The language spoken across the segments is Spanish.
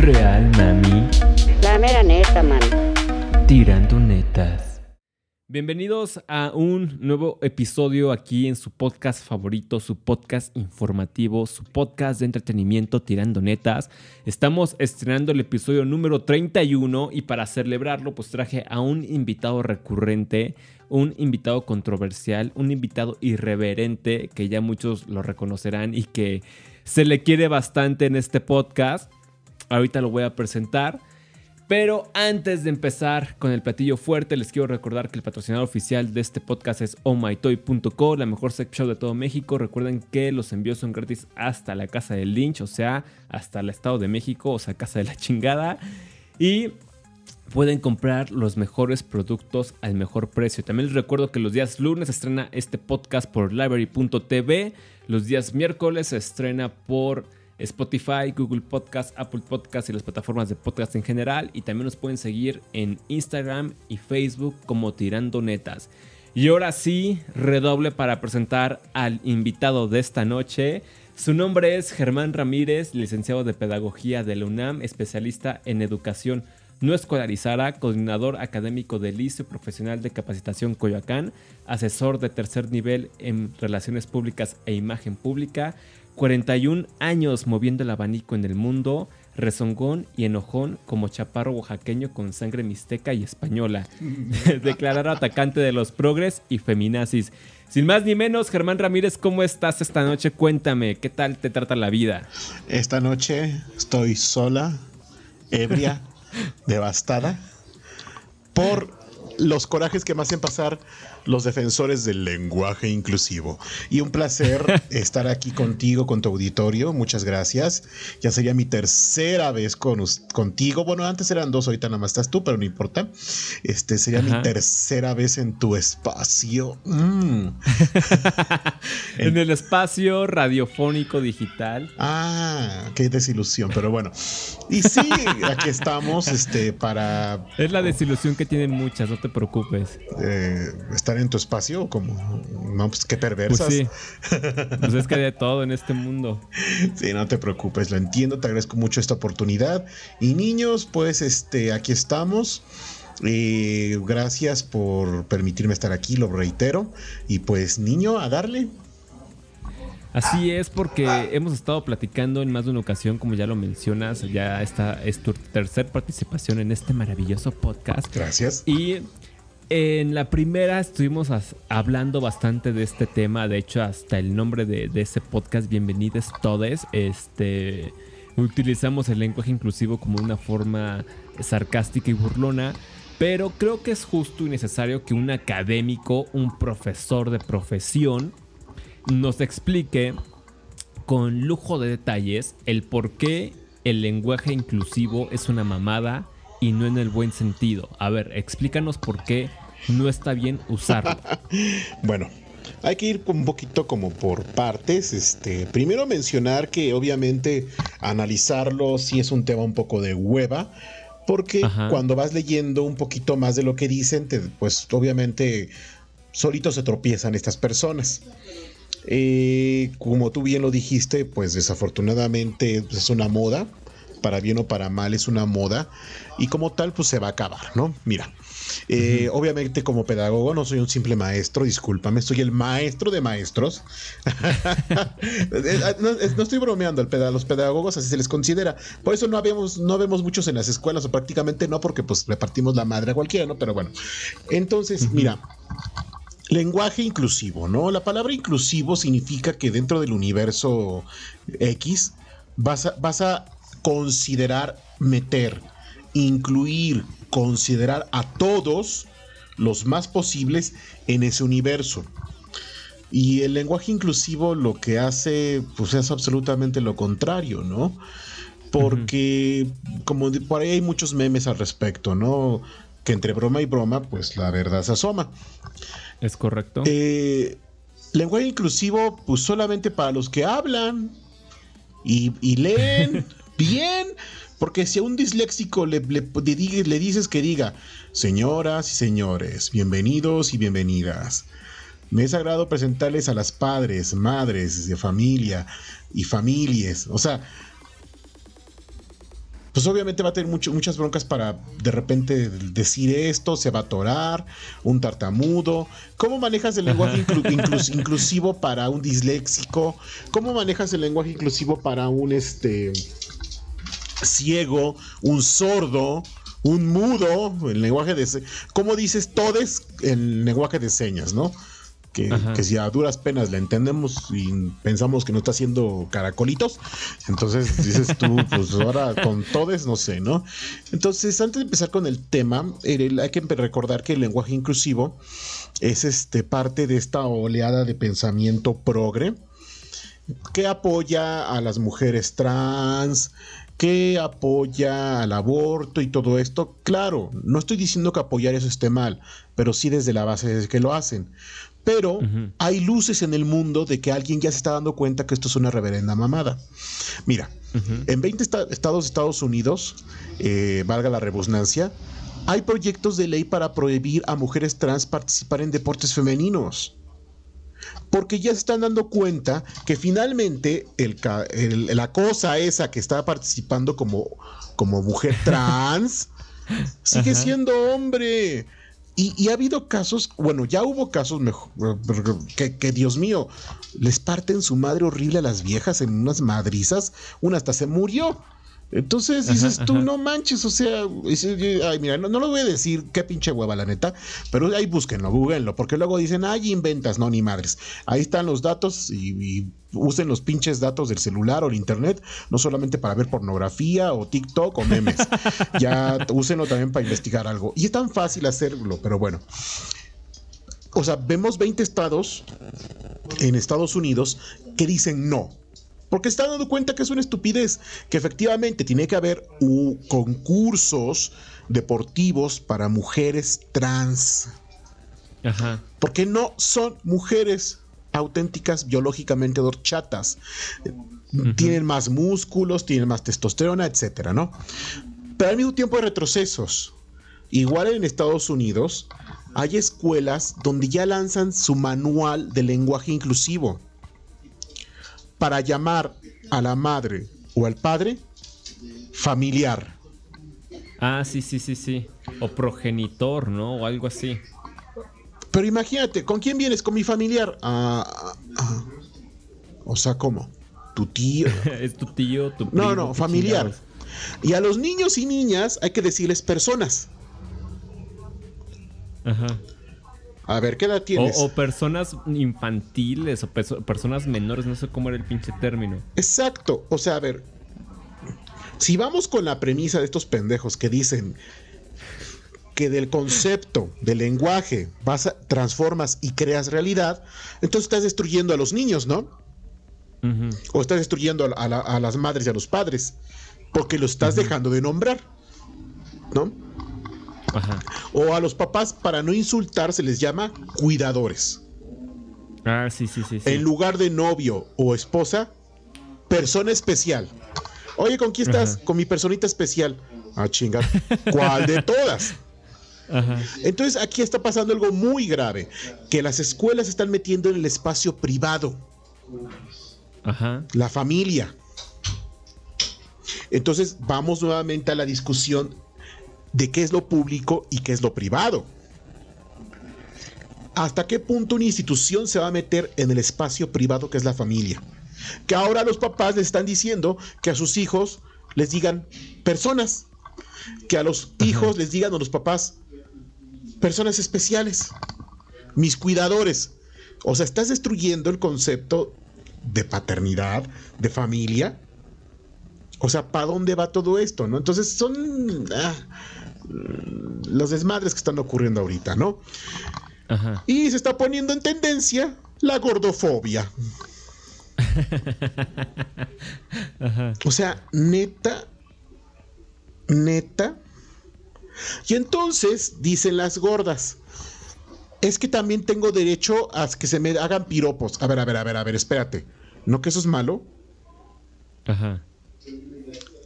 Real, mami. La mera neta, man. Tirando netas. Bienvenidos a un nuevo episodio aquí en su podcast favorito, su podcast informativo, su podcast de entretenimiento Tirando Netas. Estamos estrenando el episodio número 31 y para celebrarlo pues traje a un invitado recurrente, un invitado controversial, un invitado irreverente que ya muchos lo reconocerán y que se le quiere bastante en este podcast. Ahorita lo voy a presentar. Pero antes de empezar con el platillo fuerte, les quiero recordar que el patrocinador oficial de este podcast es ohmytoy.co, la mejor sex shop de todo México. Recuerden que los envíos son gratis hasta la casa del Lynch, o sea, hasta el Estado de México, o sea, casa de la chingada. Y pueden comprar los mejores productos al mejor precio. También les recuerdo que los días lunes estrena este podcast por library.tv, los días miércoles se estrena por Spotify, Google Podcast, Apple Podcast y las plataformas de podcast en general. Y también nos pueden seguir en Instagram y Facebook como Tirando Netas. Y ahora sí, redoble para presentar al invitado de esta noche. Su nombre es Germán Ramírez, licenciado de Pedagogía de la UNAM, especialista en educación no escolarizada, coordinador académico del Liceo Profesional de Capacitación Coyoacán, asesor de tercer nivel en Relaciones Públicas e Imagen Pública, 41 años moviendo el abanico en el mundo, rezongón y enojón como chaparro oaxaqueño con sangre mixteca y española. Declarar atacante de los progres y feminazis. Sin más ni menos, Germán Ramírez, ¿cómo estás esta noche? Cuéntame, ¿qué tal te trata la vida? Esta noche estoy sola, ebria, devastada por los corajes que me hacen pasar los defensores del lenguaje inclusivo. Y un placer estar aquí contigo, con tu auditorio. Muchas gracias. Ya sería mi tercera vez con, contigo. Bueno, antes eran dos, ahorita nada más estás tú, pero no importa. Este sería mi tercera vez en tu espacio. Mm. en el espacio radiofónico digital. Ah, qué desilusión, pero bueno. Y sí, aquí estamos este, para... Es la desilusión que tienen muchas, no te preocupes. Eh, estar en tu espacio, como, no, pues qué perversas. Pues sí. Pues es que de todo en este mundo. Sí, no te preocupes, lo entiendo, te agradezco mucho esta oportunidad. Y niños, pues este, aquí estamos. Eh, gracias por permitirme estar aquí, lo reitero. Y pues, niño, a darle. Así es, porque hemos estado platicando en más de una ocasión, como ya lo mencionas, ya esta es tu tercer participación en este maravilloso podcast. Gracias. Y en la primera estuvimos hablando bastante de este tema, de hecho hasta el nombre de, ese podcast, Bienvenidos Todes, este, utilizamos el lenguaje inclusivo como una forma sarcástica y burlona, pero creo que es justo y necesario que un académico, un profesor de profesión, nos explique con lujo de detalles el por qué el lenguaje inclusivo es una mamada y no en el buen sentido. A ver, explícanos por qué no está bien usarlo. bueno, hay que ir un poquito como por partes. Este, primero mencionar que obviamente analizarlo sí es un tema un poco de hueva. Porque cuando vas leyendo un poquito más de lo que dicen, pues obviamente solitos se tropiezan estas personas. Eh, como tú bien lo dijiste, pues desafortunadamente pues, es una moda para bien o para mal, es una moda y como tal, pues se va a acabar, ¿no? Mira, eh, obviamente como pedagogo no soy un simple maestro, discúlpame, soy el maestro de maestros. no, estoy bromeando, a los pedagogos así se les considera. Por eso no, habíamos, no vemos muchos en las escuelas o prácticamente no, porque pues repartimos la madre a cualquiera, ¿no? Pero bueno, entonces, mira. Lenguaje inclusivo, ¿no? La palabra inclusivo significa que dentro del universo X vas vas a considerar meter, incluir, considerar a todos los más posibles en ese universo. Y el lenguaje inclusivo lo que hace, pues es absolutamente lo contrario, ¿no? Porque, como por ahí hay muchos memes al respecto, ¿no? Que entre broma y broma, pues la verdad se asoma. Es correcto. Eh, lenguaje inclusivo, pues solamente para los que hablan y, y leen bien. Porque si a un disléxico le, le, dices que diga, señoras y señores, bienvenidos y bienvenidas. Me es agrado presentarles a las padres, madres de familia y familias. O sea, pues obviamente va a tener muchas broncas para de repente decir esto, se va a atorar, un tartamudo. ¿Cómo manejas el lenguaje inclusivo para un disléxico? ¿Cómo manejas el lenguaje inclusivo para un este ciego, un sordo? un mudo, el lenguaje de ¿cómo dices todes el lenguaje de señas, no? que, si a duras penas la entendemos y pensamos que no está haciendo caracolitos, entonces dices tú, pues ahora con todes, no sé, ¿no? Entonces, antes de empezar con el tema, hay que recordar que el lenguaje inclusivo es este, parte de esta oleada de pensamiento progre que apoya a las mujeres trans, que apoya al aborto y todo esto. Claro, no estoy diciendo que apoyar eso esté mal, pero sí desde la base de que lo hacen. Pero hay luces en el mundo de que alguien ya se está dando cuenta que esto es una reverenda mamada. Mira, en 20 estados de Estados Unidos, eh, valga la redundancia, hay proyectos de ley para prohibir a mujeres trans participar en deportes femeninos. Porque ya se están dando cuenta que finalmente la cosa esa que está participando como, como mujer trans sigue siendo hombre. Y, ha habido casos, bueno, ya hubo casos mejor, que, que, Dios mío, les parten su madre horrible a las viejas en unas madrizas, una hasta se murió. Entonces dices tú, no manches, o sea, ay, mira, no, lo voy a decir qué pinche hueva, la neta, pero ahí búsquenlo, googleenlo, porque luego dicen, ay, inventas, no, ni madres. Ahí están los datos y, usen los pinches datos del celular o el internet, no solamente para ver pornografía o TikTok o memes, ya úsenlo también para investigar algo. Y es tan fácil hacerlo, pero bueno. O sea, vemos 20 estados en Estados Unidos que dicen no porque está dando cuenta que es una estupidez, que efectivamente tiene que haber concursos deportivos para mujeres trans. Ajá. Porque no son mujeres auténticas biológicamente dorchatas. Tienen más músculos, tienen más testosterona, etcétera, ¿no? Pero al mismo tiempo hay retrocesos. Igual en Estados Unidos hay escuelas donde ya lanzan su manual de lenguaje inclusivo para llamar a la madre o al padre familiar. Ah, sí, sí, sí, sí. O progenitor, ¿no? O algo así. Pero imagínate, ¿con quién vienes? Con mi familiar. Ah, ah, ah. O sea, ¿cómo? Tu tío. es tu tío, tu primo, No, no, familiar. Y a los niños y niñas hay que decirles personas. Ajá. A ver, ¿qué edad tienes? O, personas infantiles o personas menores, no sé cómo era el pinche término. Exacto. O sea, a ver, si vamos con la premisa de estos pendejos que dicen que del concepto, del lenguaje, vas a, transformas y creas realidad, entonces estás destruyendo a los niños, ¿no? O estás destruyendo a, las madres y a los padres, porque lo estás dejando de nombrar, ¿no? O a los papás, para no insultar, se les llama cuidadores. Ah, sí, sí, sí. En lugar de novio o esposa, persona especial. Oye, ¿con quién estás? Con mi personita especial. Ah, chingar. ¿Cuál de todas? Entonces aquí está pasando algo muy grave, que las escuelas se están metiendo en el espacio privado. Ajá. La familia. Entonces vamos nuevamente a la discusión de qué es lo público y qué es lo privado. ¿Hasta qué punto una institución se va a meter en el espacio privado que es la familia? Que ahora los papás les están diciendo que a sus hijos les digan personas, que a los hijos les digan a los papás personas especiales, mis cuidadores. O sea, estás destruyendo el concepto de paternidad, de familia. O sea, ¿para dónde va todo esto? ¿No? Entonces son... Ah, los desmadres que están ocurriendo ahorita, ¿no? Y se está poniendo en tendencia la gordofobia. O sea, neta, neta. Y entonces dicen las gordas, es que también tengo derecho a que se me hagan piropos. A ver, a ver, a ver, a ver, espérate. ¿No que eso es malo? Ajá.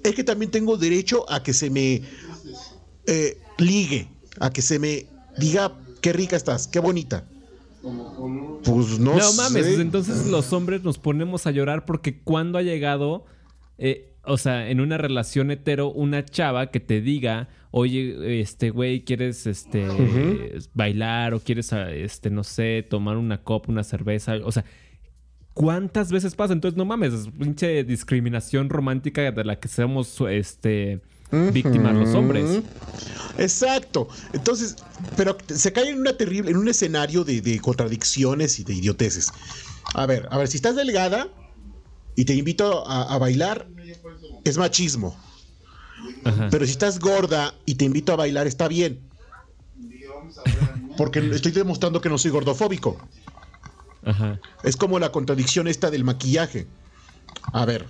Es que también tengo derecho a que se me eh, ligue, a que se me diga qué rica estás, qué bonita. Pues no, no mames, entonces los hombres nos ponemos a llorar porque cuando ha llegado eh, o sea, en una relación hetero, una chava que te diga, oye, este güey, ¿quieres este bailar o quieres, este, no sé, tomar una copa, una cerveza? O sea, ¿cuántas veces pasa? Entonces, no mames, es pinche discriminación romántica de la que somos, este, víctimas los hombres. Exacto. Entonces, pero se cae en una terrible, en un escenario de, contradicciones y de idioteces. A ver, a ver, si estás delgada y te invito a, bailar, es machismo. Pero si estás gorda y te invito a bailar, está bien. Porque estoy demostrando que no soy gordofóbico. Es como la contradicción esta del maquillaje. A ver,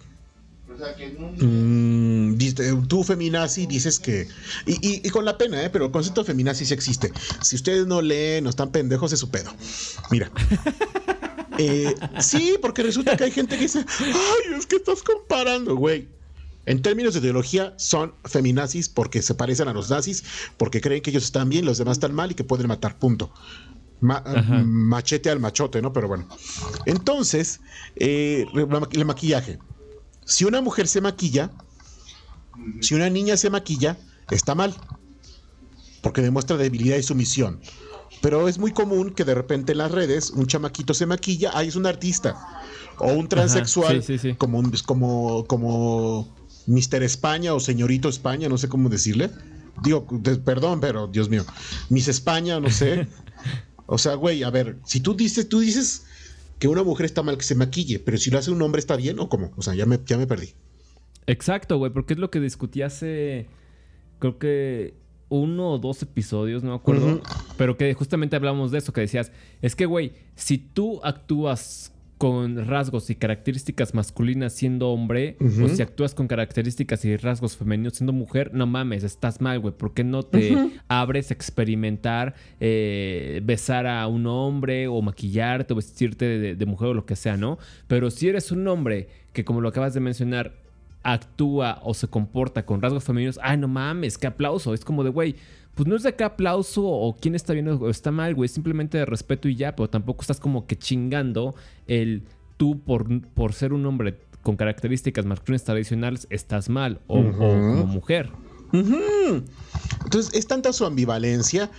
Mm, tú, feminazi, dices que. Y, con la pena, ¿eh? Pero el concepto de feminazi sí existe. Si ustedes no leen, no están pendejos, es su pedo. Mira. Eh, sí, porque resulta que hay gente que dice: Ay, es que estás comparando, güey. En términos de ideología, son feminazis porque se parecen a los nazis, porque creen que ellos están bien, los demás están mal y que pueden matar, punto. machete al machote, ¿no? Pero bueno. Entonces, eh, el maquillaje. Si una mujer se maquilla, si una niña se maquilla, está mal, porque demuestra debilidad y sumisión. Pero es muy común que de repente en las redes un chamaquito se maquilla, ahí es un artista. O un transexual, como como como Mister España o señorito España, no sé cómo decirle. Digo, perdón, pero Dios mío, Miss España, no sé. o sea, güey, a ver, si tú dices, tú dices que una mujer está mal que se maquille, pero si lo hace un hombre está bien o cómo? O sea, ya me, ya me perdí. Exacto, güey, porque es lo que discutí hace, creo que uno o dos episodios, no me acuerdo, pero que justamente hablamos de eso, que decías, es que, güey, si tú actúas con rasgos y características masculinas siendo hombre, o si actúas con características y rasgos femeninos siendo mujer, no mames, estás mal, güey. ¿Por qué no te abres a experimentar, eh, besar a un hombre o maquillarte o vestirte de, mujer o lo que sea, ¿no? Pero si eres un hombre que, como lo acabas de mencionar, actúa o se comporta con rasgos femeninos, ay, no mames, qué aplauso. Es como de, güey, pues no es de qué aplauso o quién está bien o está mal, güey. Simplemente de respeto y ya, pero tampoco estás como que chingando el tú por, por ser un hombre con características masculinas tradicionales estás mal o, como mujer. Entonces es tanta su ambivalencia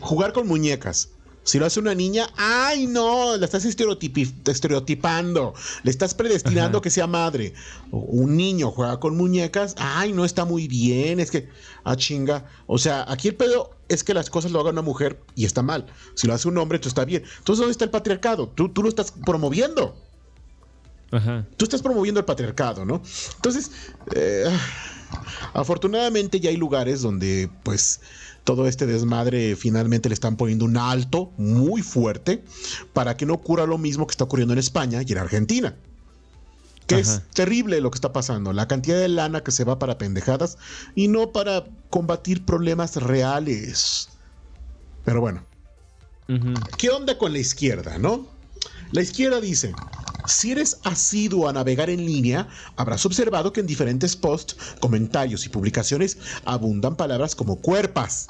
jugar con muñecas. Si lo hace una niña, ¡ay no! La estás estereotipando. Le estás predestinando que sea madre. un niño juega con muñecas, ¡ay no! Está muy bien. Es que, ah, chinga. O sea, aquí el pedo es que las cosas lo haga una mujer y está mal. Si lo hace un hombre, tú está bien. Entonces, ¿dónde está el patriarcado? Tú, tú lo estás promoviendo. Ajá. Tú estás promoviendo el patriarcado, ¿no? Entonces, eh, afortunadamente ya hay lugares donde, pues todo este desmadre finalmente le están poniendo un alto muy fuerte para que no ocurra lo mismo que está ocurriendo en España y en Argentina. Que es terrible lo que está pasando, la cantidad de lana que se va para pendejadas y no para combatir problemas reales. Pero bueno, ¿qué onda con la izquierda, no? La izquierda dice, si eres asiduo a navegar en línea, habrás observado que en diferentes posts, comentarios y publicaciones abundan palabras como cuerpas,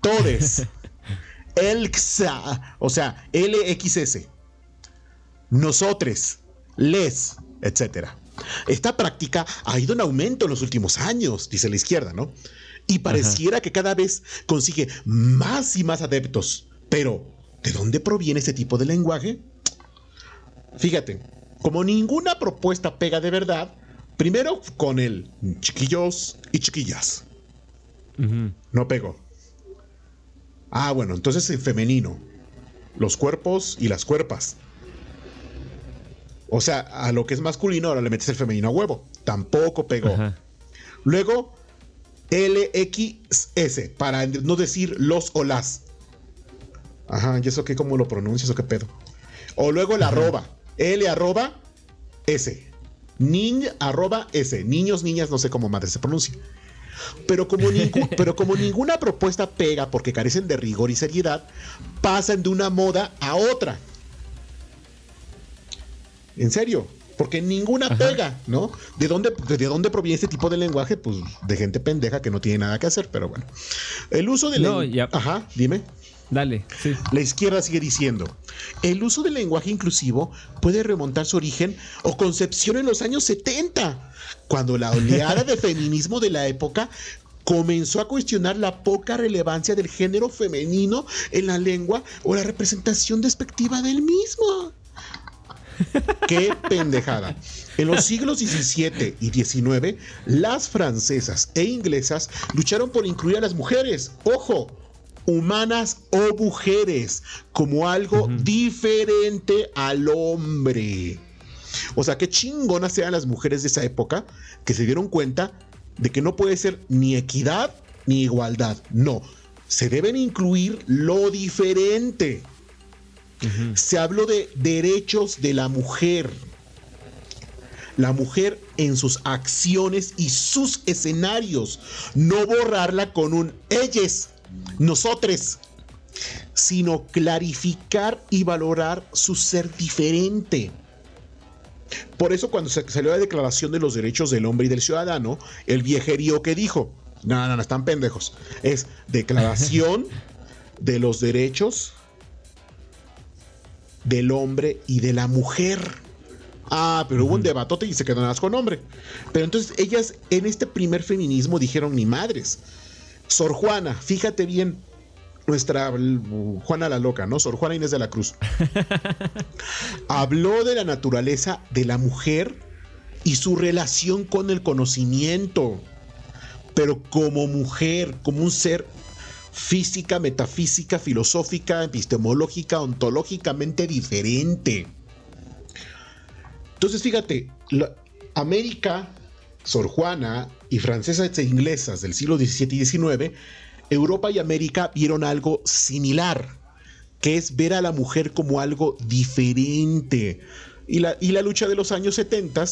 todes, elxa, o sea, LXS, nosotres, les, etc. Esta práctica ha ido en aumento en los últimos años, dice la izquierda, ¿no? Y pareciera que cada vez consigue más y más adeptos. Pero, ¿de dónde proviene este tipo de lenguaje? Fíjate, como ninguna propuesta pega de verdad, primero con el chiquillos y chiquillas. No pegó. Ah, bueno, entonces en femenino. Los cuerpos y las cuerpas. O sea, a lo que es masculino ahora le metes el femenino a huevo. Tampoco pegó. Luego, LXS, para no decir los o las. Ajá, ¿y eso qué? ¿Cómo lo pronuncias o qué pedo? O luego el arroba. L arroba S. Nin arroba S. Niños, niñas, no sé cómo madre se pronuncia. Pero como, pero como ninguna propuesta pega porque carecen de rigor y seriedad, pasan de una moda a otra. En serio, porque ninguna pega, ¿no? ¿De dónde, ¿De dónde proviene este tipo de lenguaje? Pues de gente pendeja que no tiene nada que hacer, pero bueno. El uso del No, lenguaje... ya- Ajá, dime. Dale, sí. La izquierda sigue diciendo, el uso del lenguaje inclusivo puede remontar su origen o concepción en los años 70, cuando la oleada de feminismo de la época comenzó a cuestionar la poca relevancia del género femenino en la lengua o la representación despectiva del mismo. Qué pendejada. En los siglos XVII y XIX, las francesas e inglesas lucharon por incluir a las mujeres, ojo, humanas o mujeres, como algo diferente al hombre. O sea, qué chingonas eran las mujeres de esa época que se dieron cuenta de que no puede ser ni equidad ni igualdad. No, se deben incluir lo diferente. Se habló de derechos de la mujer. La mujer en sus acciones y sus escenarios. No borrarla con un ellos, nosotres, sino clarificar y valorar su ser diferente. Por eso cuando se salió la declaración de los derechos del hombre y del ciudadano, el viejerío que dijo, no, no, no, están pendejos, es declaración de los derechos del hombre y de la mujer. Ah, pero hubo un debatote y se más con hombre. Pero entonces ellas en este primer feminismo dijeron ni madres. Sor Juana, fíjate bien, nuestra uh, Juana la loca, ¿no? Sor Juana Inés de la Cruz. Habló de la naturaleza de la mujer y su relación con el conocimiento. Pero como mujer, como un ser física, metafísica, filosófica, epistemológica, ontológicamente diferente. Entonces, fíjate, la- América, Sor Juana y francesas e inglesas del siglo XVII y XIX, Europa y América vieron algo similar, que es ver a la mujer como algo diferente. Y la, y la lucha de los años 70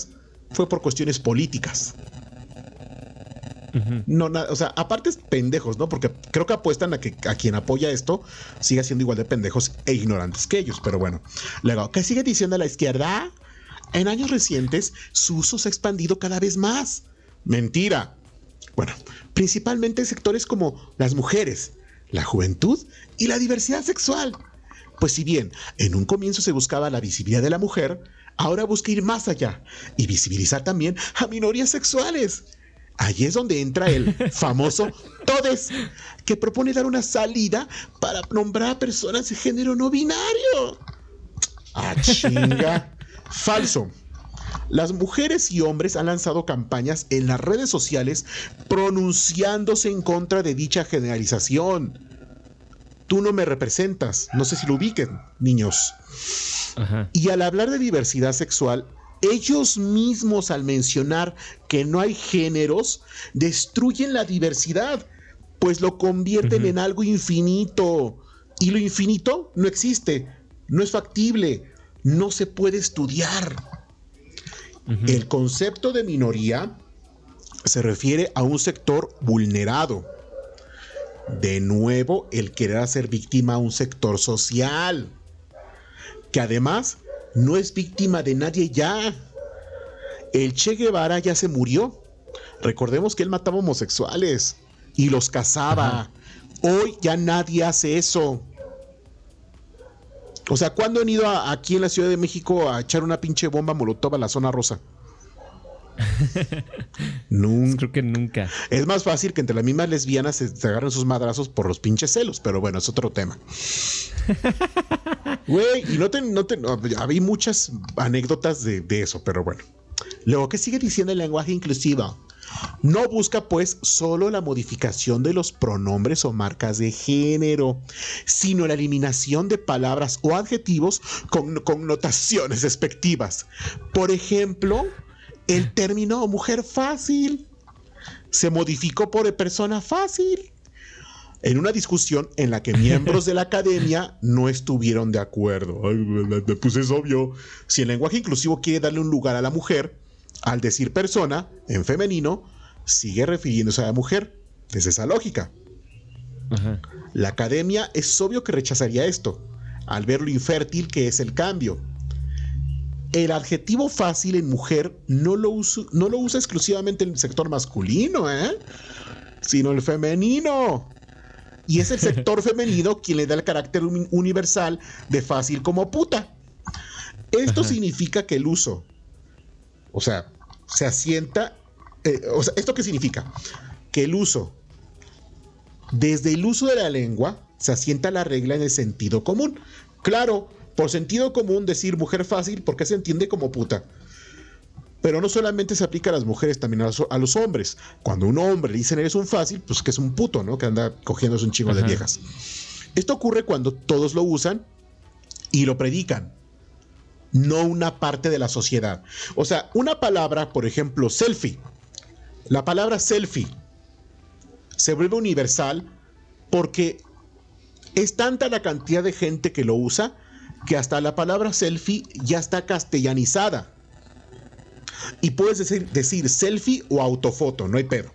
fue por cuestiones políticas. No, na- o sea, aparte es pendejos, ¿no? Porque creo que apuestan a que a quien apoya esto siga siendo igual de pendejos e ignorantes que ellos, pero bueno. Luego, ¿qué sigue diciendo la izquierda? En años recientes, su uso se ha expandido cada vez más. Mentira. Bueno, principalmente en sectores como las mujeres, la juventud y la diversidad sexual. Pues si bien en un comienzo se buscaba la visibilidad de la mujer, ahora busca ir más allá y visibilizar también a minorías sexuales. Allí es donde entra el famoso Todes, que propone dar una salida para nombrar a personas de género no binario. Ah, chinga. Falso. Las mujeres y hombres han lanzado campañas en las redes sociales pronunciándose en contra de dicha generalización. Tú no me representas. No sé si lo ubiquen, niños. Ajá. Y al hablar de diversidad sexual, ellos mismos al mencionar que no hay géneros, destruyen la diversidad, pues lo convierten en algo infinito. Y lo infinito no existe, no es factible, no se puede estudiar. El concepto de minoría se refiere a un sector vulnerado. De nuevo, el querer hacer víctima a un sector social que además no es víctima de nadie ya. El Che Guevara ya se murió. Recordemos que él mataba homosexuales y los cazaba. Hoy ya nadie hace eso. O sea, ¿cuándo han ido a- aquí en la Ciudad de México a echar una pinche bomba molotov a la zona rosa? Nunca. Creo que nunca. Es más fácil que entre las mismas lesbianas se, se agarren sus madrazos por los pinches celos, pero bueno, es otro tema. Güey, y no te, no te, no, había muchas anécdotas de, de eso, pero bueno. Luego, ¿qué sigue diciendo el lenguaje inclusivo? No busca pues solo la modificación de los pronombres o marcas de género, sino la eliminación de palabras o adjetivos con connotaciones despectivas. Por ejemplo, el término mujer fácil se modificó por persona fácil. En una discusión en la que miembros de la academia no estuvieron de acuerdo. Pues es obvio. Si el lenguaje inclusivo quiere darle un lugar a la mujer, al decir persona en femenino, sigue refiriéndose a la mujer. Es esa lógica. Ajá. La academia es obvio que rechazaría esto, al ver lo infértil que es el cambio. el adjetivo fácil en mujer no lo, no lo usa exclusivamente el sector masculino, ¿eh? sino el femenino. Y es el sector femenino quien le da el carácter universal de fácil como puta. Esto significa que el uso, o sea, se asienta, eh, o sea, ¿esto qué significa? Que el uso, desde el uso de la lengua, se asienta la regla en el sentido común. Claro, por sentido común decir mujer fácil porque se entiende como puta. Pero no solamente se aplica a las mujeres, también a los, hombres. Cuando un hombre le dicen eres un fácil, pues que es un puto, ¿no? Que anda cogiéndose un chingo de viejas. Esto ocurre cuando todos lo usan y lo predican, no una parte de la sociedad. O sea, una palabra, por ejemplo, selfie. La palabra selfie se vuelve universal porque es tanta la cantidad de gente que lo usa que hasta la palabra selfie ya está castellanizada. Y puedes decir, decir selfie o autofoto, no hay pedo.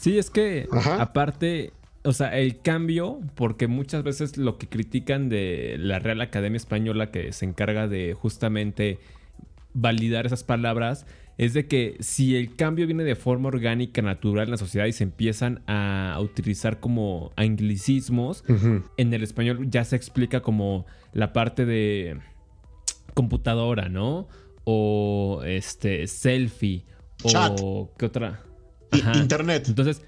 Sí, es que aparte, o sea, el cambio, porque muchas veces lo que critican de la Real Academia Española que se encarga de justamente validar esas palabras, es de que si el cambio viene de forma orgánica, natural en la sociedad y se empiezan a utilizar como anglicismos, en el español ya se explica como la parte de computadora, ¿no? O este selfie o qué otra? Internet. Entonces,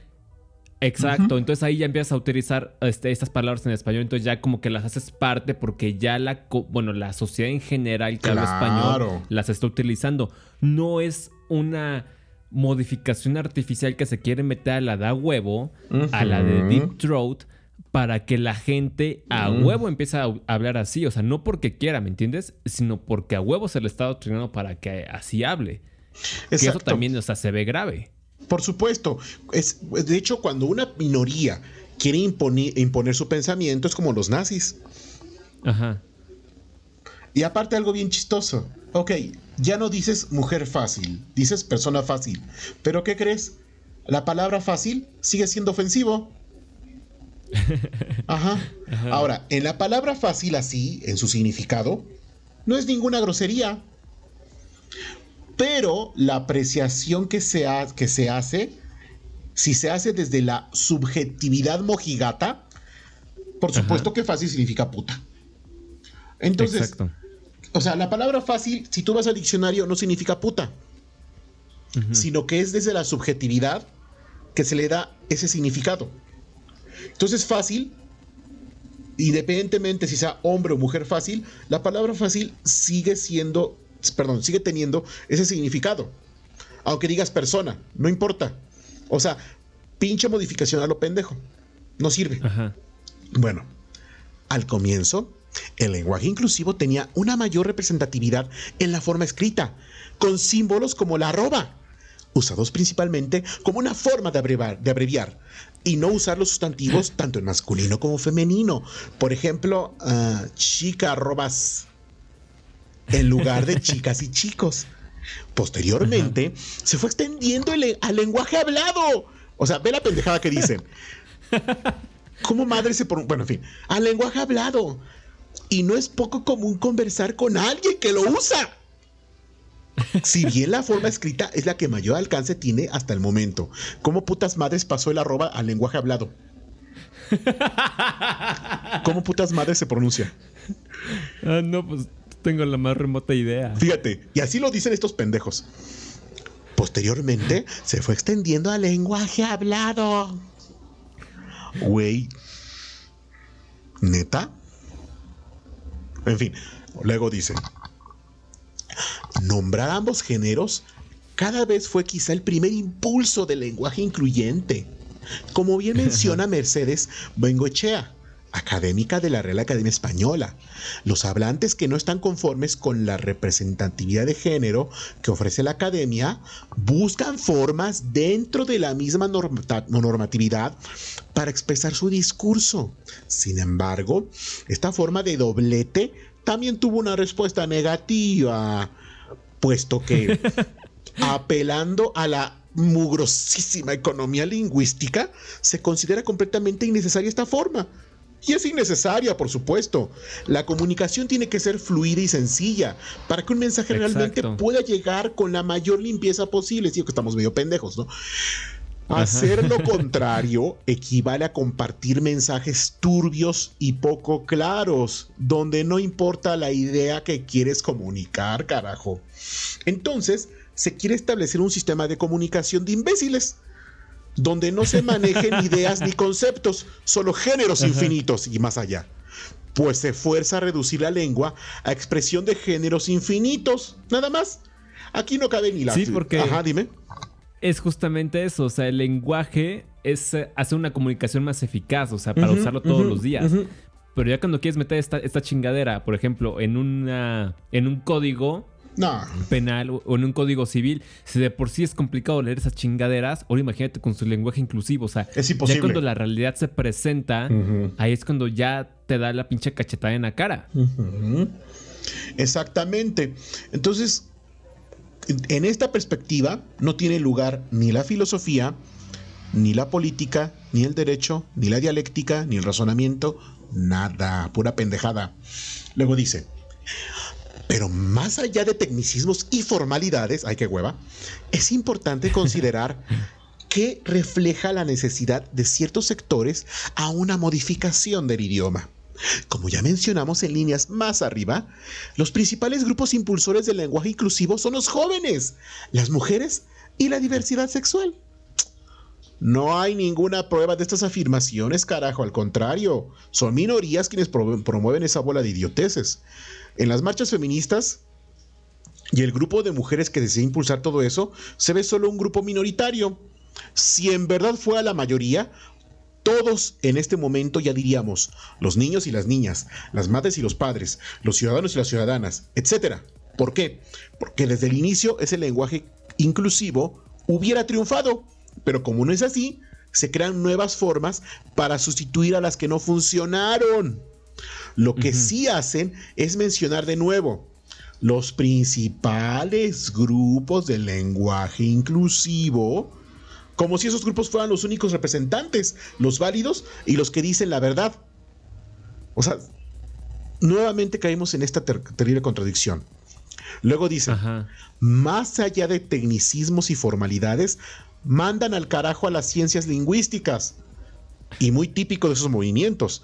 Exacto, entonces ahí ya empiezas a utilizar este, estas palabras en español, entonces ya como que las haces parte porque ya la, bueno, la sociedad en general que habla español las está utilizando. No es una modificación artificial que se quiere meter a la da huevo, a la de Deep Throat, para que la gente a huevo empiece a hablar así. O sea, no porque quiera, ¿me entiendes? Sino porque a huevo se le está adoctrinando para que así hable. Que eso también, o sea, se ve grave. Por supuesto. Es, de hecho, cuando una minoría quiere imponer, su pensamiento, es como los nazis. Ajá. Y aparte algo bien chistoso. Ok, ya no dices mujer fácil, dices persona fácil. Pero ¿qué crees? La palabra fácil sigue siendo ofensivo. Ajá. Ahora, en la palabra fácil así, en su significado, no es ninguna grosería pero la apreciación que se, que se hace, si se hace desde la subjetividad mojigata, por supuesto que fácil significa puta. Entonces, o sea, la palabra fácil, si tú vas al diccionario, no significa puta, sino que es desde la subjetividad que se le da ese significado. Entonces, fácil, independientemente si sea hombre o mujer fácil, la palabra fácil sigue siendo perdón, sigue teniendo ese significado. Aunque digas persona, no importa. O sea, pinche modificación a lo pendejo. No sirve. Bueno, al comienzo, el lenguaje inclusivo tenía una mayor representatividad en la forma escrita, con símbolos como la arroba, usados principalmente como una forma de abreviar, de abreviar y no usar los sustantivos tanto en masculino como femenino. Por ejemplo, uh, chica arrobas en lugar de chicas y chicos. Posteriormente, se fue extendiendo al lenguaje hablado. O sea, ve la pendejada que dicen. ¿Cómo madre se por Bueno, en fin, al lenguaje hablado. Y no es poco común conversar con alguien que lo usa. Si bien la forma escrita es la que mayor alcance tiene hasta el momento. ¿Cómo putas madres pasó el arroba al lenguaje hablado? ¿Cómo putas madres se pronuncia? Ah, no, pues tengo la más remota idea. Fíjate, y así lo dicen estos pendejos. Posteriormente se fue extendiendo al lenguaje hablado. Güey. ¿Neta? En fin, luego dice, nombrar ambos géneros cada vez fue quizá el primer impulso del lenguaje incluyente. Como bien menciona Mercedes Bengochea, académica de la Real Academia Española. Los hablantes que no están conformes con la representatividad de género que ofrece la academia buscan formas dentro de la misma normatividad para expresar su discurso. Sin embargo, esta forma de doblete también tuvo una respuesta negativa, puesto que apelando a la mugrosísima economía lingüística, se considera completamente innecesaria esta forma Y es innecesaria, por supuesto. La comunicación tiene que ser fluida y sencilla para que un mensaje realmente pueda llegar con la mayor limpieza posible. Sí, que estamos medio pendejos, ¿no? Hacer lo contrario equivale a compartir mensajes turbios y poco claros, donde no importa la idea que quieres comunicar, carajo. Entonces, se quiere establecer un sistema de comunicación de imbéciles, donde no se manejen ideas ni conceptos, solo géneros infinitos y más allá. Pues se fuerza a reducir la lengua a expresión de géneros infinitos, nada más. Aquí no cabe ni la... Sí, porque... Ajá, dime es justamente eso, o sea, el lenguaje es hacer una comunicación más eficaz, o sea, para usarlo todos los días. Pero ya cuando quieres meter esta, esta, chingadera, por ejemplo, en una en un código penal o en un código civil, si de por sí es complicado leer esas chingaderas, ahora imagínate con su lenguaje inclusivo, o sea, es imposible. ya cuando la realidad se presenta, ahí es cuando ya te da la pinche cachetada en la cara. Exactamente. Entonces, en esta perspectiva no tiene lugar ni la filosofía, ni la política, ni el derecho, ni la dialéctica, ni el razonamiento, nada, pura pendejada. Luego dice, pero más allá de tecnicismos y formalidades, ay qué hueva, es importante considerar que refleja la necesidad de ciertos sectores a una modificación del idioma. Como ya mencionamos en líneas más arriba, los principales grupos impulsores del lenguaje inclusivo son los jóvenes, las mujeres y la diversidad sexual. No hay ninguna prueba de estas afirmaciones, carajo, al contrario, son minorías quienes promueven esa bola de idioteces. En las marchas feministas y el grupo de mujeres que desea impulsar todo eso, se ve solo un grupo minoritario. Si en verdad fuera la mayoría, todos en este momento ya diríamos, los niños y las niñas, las madres y los padres, los ciudadanos y las ciudadanas, etc. ¿Por qué? Porque desde el inicio ese lenguaje inclusivo hubiera triunfado, pero como no es así, se crean nuevas formas para sustituir a las que no funcionaron. Lo que sí hacen es mencionar de nuevo, los principales grupos del lenguaje inclusivo como si esos grupos fueran los únicos representantes, los válidos y los que dicen la verdad. O sea, nuevamente caímos en esta terrible contradicción. Luego dice, más allá de tecnicismos y formalidades, mandan al carajo a las ciencias lingüísticas. Y muy típico de esos movimientos,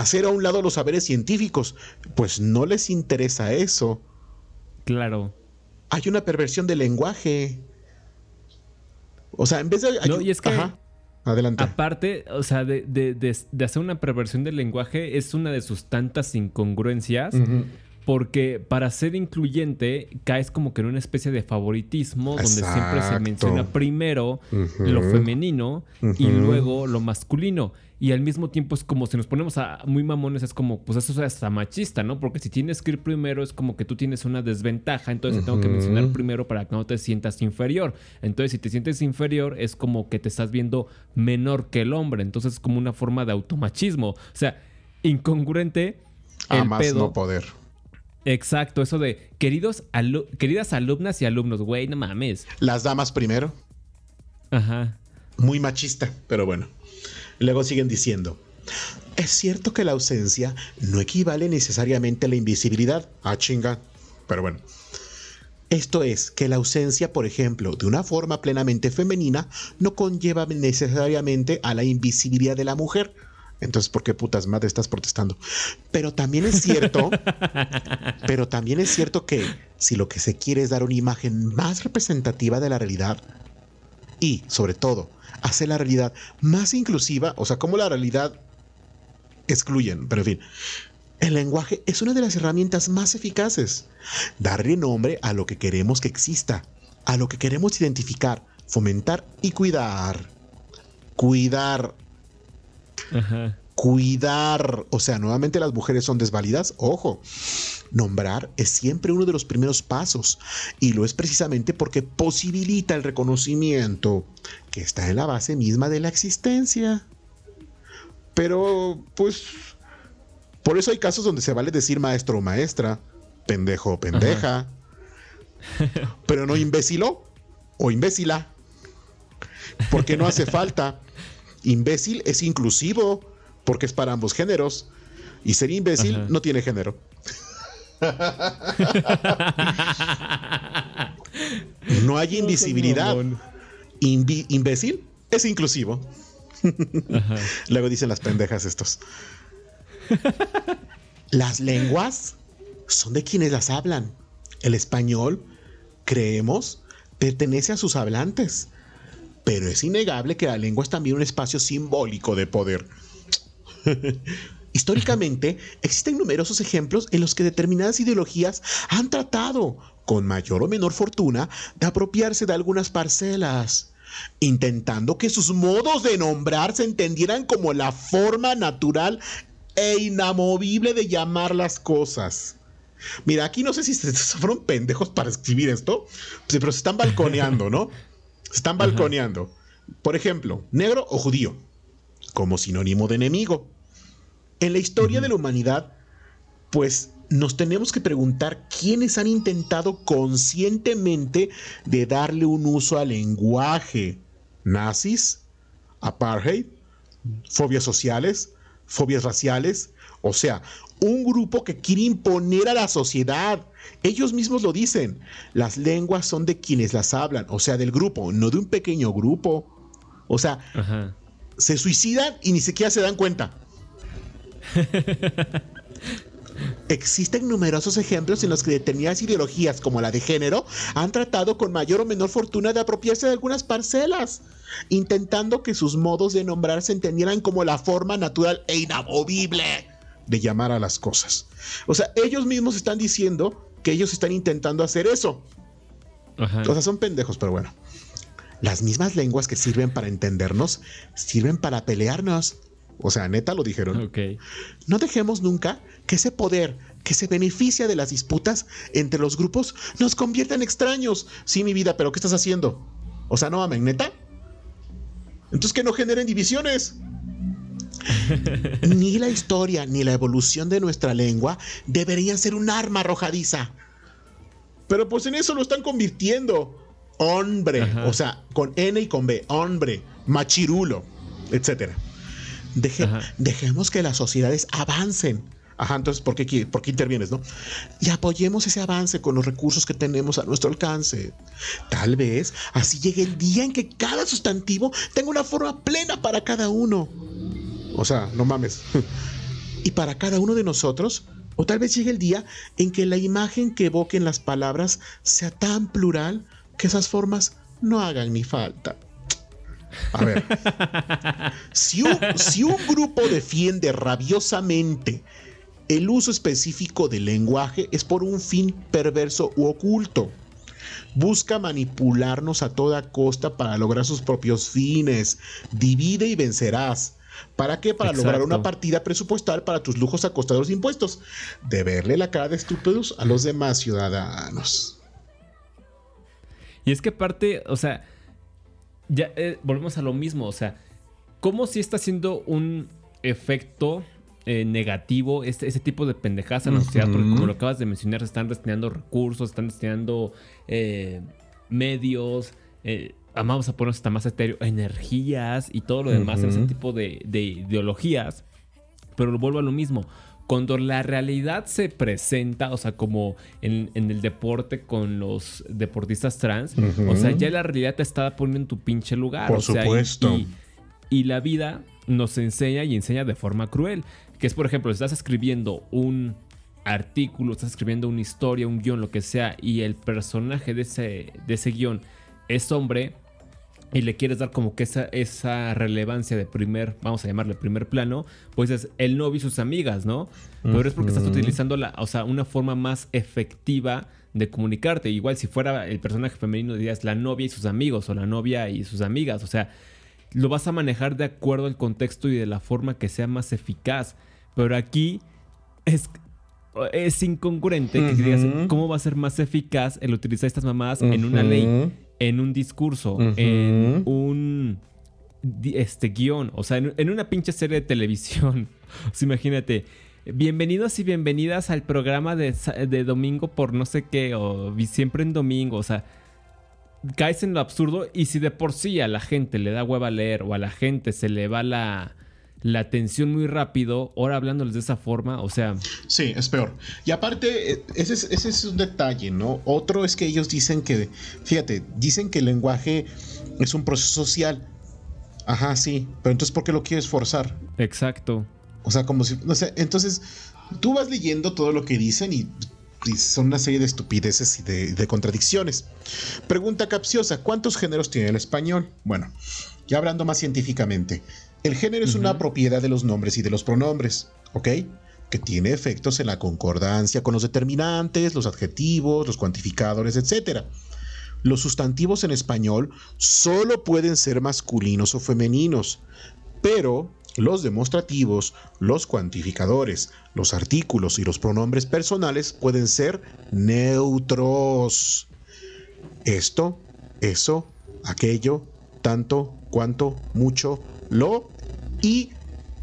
hacer a un lado los saberes científicos, pues no les interesa eso. Claro. Hay una perversión del lenguaje. O sea, en vez de... No, y es que... Adelante. Aparte, o sea, de, hacer una perversión del lenguaje es una de sus tantas incongruencias. Porque para ser incluyente caes como que en una especie de favoritismo donde siempre se menciona primero lo femenino y luego lo masculino. Y al mismo tiempo es como si nos ponemos a muy mamones, es como, pues eso es hasta machista, ¿no? Porque si tienes que ir primero es como que tú tienes una desventaja, entonces tengo que mencionar primero para que no te sientas inferior. Entonces si te sientes inferior es como que te estás viendo menor que el hombre, entonces es como una forma de automachismo. O sea, incongruente. A más no poder. Exacto, eso de queridos queridas alumnas y alumnos, güey, no mames. Las damas primero. Ajá. Muy machista, pero bueno. Luego siguen diciendo, es cierto que la ausencia no equivale necesariamente a la invisibilidad. Ah, chinga. Pero bueno. Esto es, que la ausencia, por ejemplo, de una forma plenamente femenina, no conlleva necesariamente a la invisibilidad de la mujer. Entonces, ¿por qué putas madre estás protestando? Pero también es cierto, pero también es cierto que si lo que se quiere es dar una imagen más representativa de la realidad y, sobre todo, hacer la realidad más inclusiva, o sea, como la realidad excluyen, pero en fin. El lenguaje es una de las herramientas más eficaces. Darle nombre a lo que queremos que exista, a lo que queremos identificar, fomentar y cuidar. Cuidar. Cuidar. O sea, nuevamente las mujeres son desvalidas. Ojo. Nombrar es siempre uno de los primeros pasos y lo es precisamente porque posibilita el reconocimiento que está en la base misma de la existencia. Pero, pues, por eso hay casos donde se vale decir maestro o maestra, pendejo o pendeja, pero no imbécilo o imbécila, porque no hace falta. Imbécil es inclusivo, porque es para ambos géneros. Y ser imbécil no tiene género. no hay invisibilidad. imbécil es inclusivo. Luego dicen las pendejas estos. las lenguas son de quienes las hablan. El español, creemos, pertenece a sus hablantes. Pero es innegable que la lengua es también un espacio simbólico de poder. Históricamente, existen numerosos ejemplos en los que determinadas ideologías han tratado, con mayor o menor fortuna, de apropiarse de algunas parcelas, intentando que sus modos de nombrar se entendieran como la forma natural e inamovible de llamar las cosas. Mira, aquí no sé si se fueron pendejos para escribir esto, pero se están balconeando, ¿no? Se están balconeando. Por ejemplo, negro o judío, como sinónimo de enemigo. En la historia de la humanidad, pues nos tenemos que preguntar quiénes han intentado conscientemente de darle un uso al lenguaje. Nazis, apartheid, fobias sociales, fobias raciales, o sea, un grupo que quiere imponer a la sociedad. Ellos mismos lo dicen. Las lenguas son de quienes las hablan, o sea, del grupo, no de un pequeño grupo. O sea, se suicidan y ni siquiera se dan cuenta. Existen numerosos ejemplos en los que determinadas ideologías, como la de género, han tratado con mayor o menor fortuna de apropiarse de algunas parcelas, intentando que sus modos de nombrar se entendieran como la forma natural e inamovible de llamar a las cosas. O sea, ellos mismos están diciendo que ellos están intentando hacer eso. O sea, son pendejos, pero bueno. Las mismas lenguas que sirven para entendernos sirven para pelearnos. O sea, neta lo dijeron. No dejemos nunca que ese poder que se beneficia de las disputas entre los grupos nos convierta en extraños. Sí, mi vida, pero ¿qué estás haciendo? O sea, no mames, neta. Entonces que no generen divisiones. ni la historia ni la evolución de nuestra lengua deberían ser un arma arrojadiza. Pero pues en eso lo están convirtiendo. Hombre, o sea, con N y con B, hombre, machirulo, etcétera dejemos que las sociedades avancen. Ajá, entonces, ¿por qué, ¿por qué intervienes, no? Y apoyemos ese avance con los recursos que tenemos a nuestro alcance. Tal vez así llegue el día en que cada sustantivo tenga una forma plena para cada uno. O sea, no mames. y para cada uno de nosotros, o tal vez llegue el día en que la imagen que evoquen las palabras sea tan plural que esas formas no hagan ni falta. A ver, si un, grupo defiende rabiosamente el uso específico del lenguaje es por un fin perverso u oculto. Busca manipularnos a toda costa para lograr sus propios fines. Divide y vencerás. ¿Para qué? Para lograr una partida presupuestal para tus lujos a costa de los impuestos. De verle la cara de estúpidos a los demás ciudadanos. Y es que aparte, o sea, ya eh, volvemos a lo mismo, o sea, ¿cómo si está haciendo un efecto eh, negativo este, ese tipo de pendejadas en la sociedad? Porque como lo acabas de mencionar, se están destinando recursos, están destinando eh, medios, vamos a poner hasta más etéreo, energías y todo lo demás en ese tipo de, de ideologías. Pero vuelvo a lo mismo cuando la realidad se presenta, o sea, como en, el deporte con los deportistas trans, o sea, ya la realidad te está poniendo en tu pinche lugar. Por supuesto. Y, la vida nos enseña y enseña de forma cruel. Que es, por ejemplo, si estás escribiendo un artículo, estás escribiendo una historia, un guion, lo que sea, y el personaje de ese, de ese guion es hombre, y le quieres dar como que esa, esa relevancia de primer, vamos a llamarle primer plano, pues es el novio y sus amigas, ¿no? Pero es porque estás utilizando la, o sea, una forma más efectiva de comunicarte. Igual si fuera el personaje femenino dirías la novia y sus amigos o la novia y sus amigas, o sea, lo vas a manejar de acuerdo al contexto y de la forma que sea más eficaz. Pero aquí es, es incongruente que digas cómo va a ser más eficaz el utilizar estas mamadas en una ley en un discurso, en un este guion, o sea, en, una pinche serie de televisión. O sea, imagínate, bienvenidos y bienvenidas al programa de, de, domingo por no sé qué, o siempre en domingo, o sea, caes en lo absurdo y si de por sí a la gente le da hueva leer o a la gente se le va la la atención muy rápido, ahora hablándoles de esa forma, o sea... Sí, es peor. Y aparte, eh, ese es, ese es un detalle, ¿no? Otro es que ellos dicen que, fíjate, dicen que el lenguaje es un proceso social. Ajá, sí, pero entonces ¿por qué lo quieres forzar? Exacto. O sea, como si, no sé, entonces tú vas leyendo todo lo que dicen y, son una serie de estupideces y de, de, contradicciones. Pregunta capciosa, ¿cuántos géneros tiene el español? Bueno, ya hablando más científicamente, el género es una propiedad de los nombres y de los pronombres, ¿ok? Que tiene efectos en la concordancia con los determinantes, los adjetivos, los cuantificadores, etc. Los sustantivos en español solo pueden ser masculinos o femeninos, pero los demostrativos, los cuantificadores, los artículos y los pronombres personales pueden ser neutros. Esto, eso, aquello, tanto, cuanto, mucho, lo y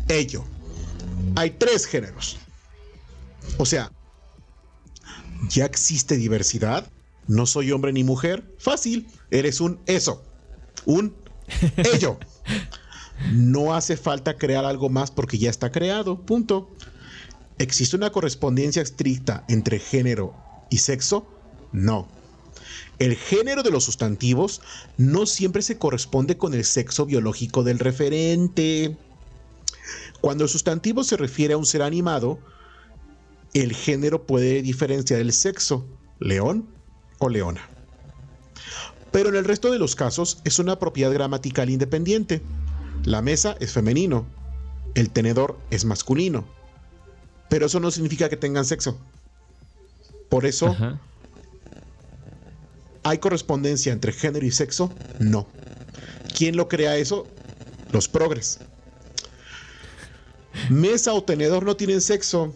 ello. Hay tres géneros. O sea, ya existe diversidad. No soy hombre ni mujer. Fácil. Eres un eso. Un ello. No hace falta crear algo más porque ya está creado. Punto. ¿Existe una correspondencia estricta entre género y sexo? No. El género de los sustantivos no siempre se corresponde con el sexo biológico del referente. Cuando el sustantivo se refiere a un ser animado, el género puede diferenciar el sexo, león o leona. Pero en el resto de los casos es una propiedad gramatical independiente. La mesa es femenino, el tenedor es masculino. Pero eso no significa que tengan sexo. Por eso, ¿Hay correspondencia entre género y sexo? No. ¿Quién lo crea eso? Los progres. Mesa o tenedor no tienen sexo.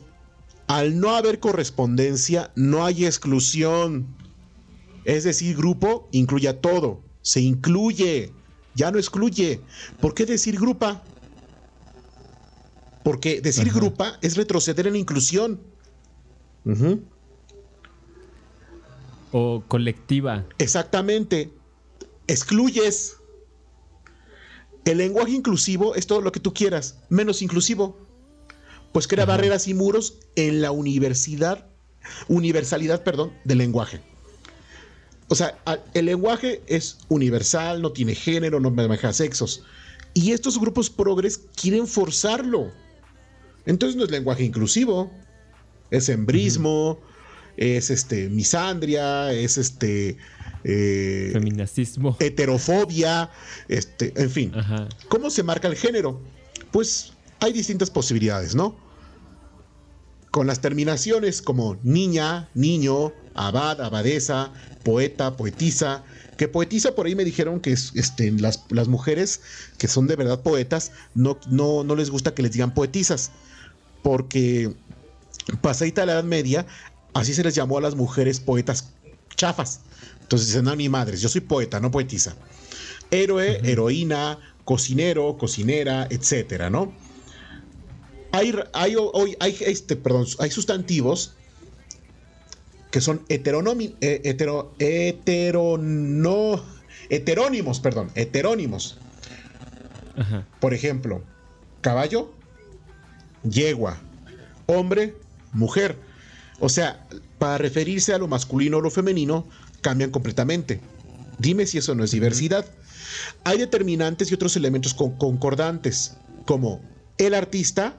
Al no haber correspondencia, no hay exclusión. Es decir, grupo incluye a todo. Se incluye. Ya no excluye. ¿Por qué decir grupa? Porque decir grupa es retroceder en la inclusión o colectiva. Exactamente. Excluyes. El lenguaje inclusivo es todo lo que tú quieras, menos inclusivo. Pues crea barreras y muros en la universidad, universalidad, perdón, del lenguaje. O sea, el lenguaje es universal, no tiene género, no maneja sexos. Y estos grupos progres quieren forzarlo. Entonces no es lenguaje inclusivo, es embrismo, es este misandria, es este eh, feminacismo, heterofobia, este, en fin. ¿Cómo se marca el género? Pues hay distintas posibilidades, ¿no? Con las terminaciones como niña, niño, abad, abadesa, poeta, poetisa, que poetisa por ahí me dijeron que este, las, las, mujeres que son de verdad poetas no, no, no les gusta que les digan poetisas, porque pasadita la Edad Media Así se les llamó a las mujeres poetas chafas. Entonces dicen, no, ni madres, yo soy poeta, no poetisa. Héroe, heroína, cocinero, cocinera, etcétera, ¿no? Hay, hay, hay, este, perdón, hay sustantivos que son heteronomi, eh, hetero, heterono, heterónimos, perdón, heterónimos. Por ejemplo, caballo, yegua, hombre, mujer. O sea, para referirse a lo masculino o lo femenino, cambian completamente. Dime si eso no es diversidad. Hay determinantes y otros elementos concordantes, como el artista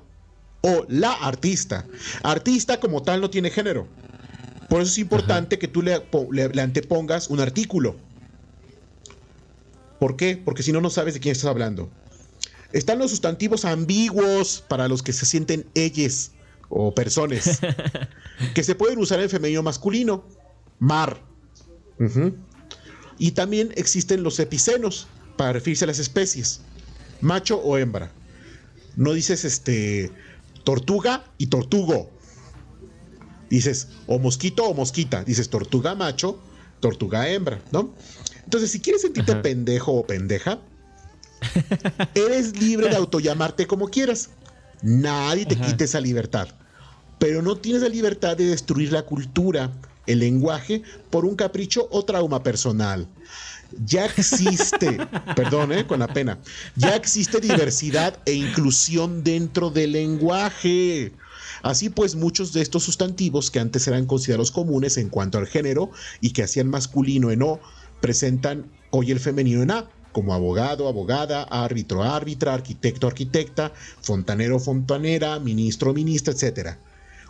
o la artista. Artista como tal no tiene género. Por eso es importante que tú le, le, antepongas un artículo. ¿Por qué? Porque si no, no sabes de quién estás hablando. Están los sustantivos ambiguos para los que se sienten ellos o personas que se pueden usar en femenino masculino. Mar. Y también existen los epicenos para referirse a las especies, macho o hembra. No dices este tortuga y tortugo. Dices o mosquito o mosquita. Dices tortuga macho, tortuga hembra, ¿no? Entonces, si quieres sentirte pendejo o pendeja, eres libre de autollamarte como quieras. Nadie te quite esa libertad pero no tienes la libertad de destruir la cultura el lenguaje por un capricho o trauma personal. Ya existe, perdón, eh, con la pena, ya existe diversidad e inclusión dentro del lenguaje. Así pues, muchos de estos sustantivos que antes eran considerados comunes en cuanto al género y que hacían masculino en O, presentan hoy el femenino en A, como abogado, abogada, árbitro, árbitra, arquitecto, arquitecta, fontanero, fontanera, ministro, ministra, etc.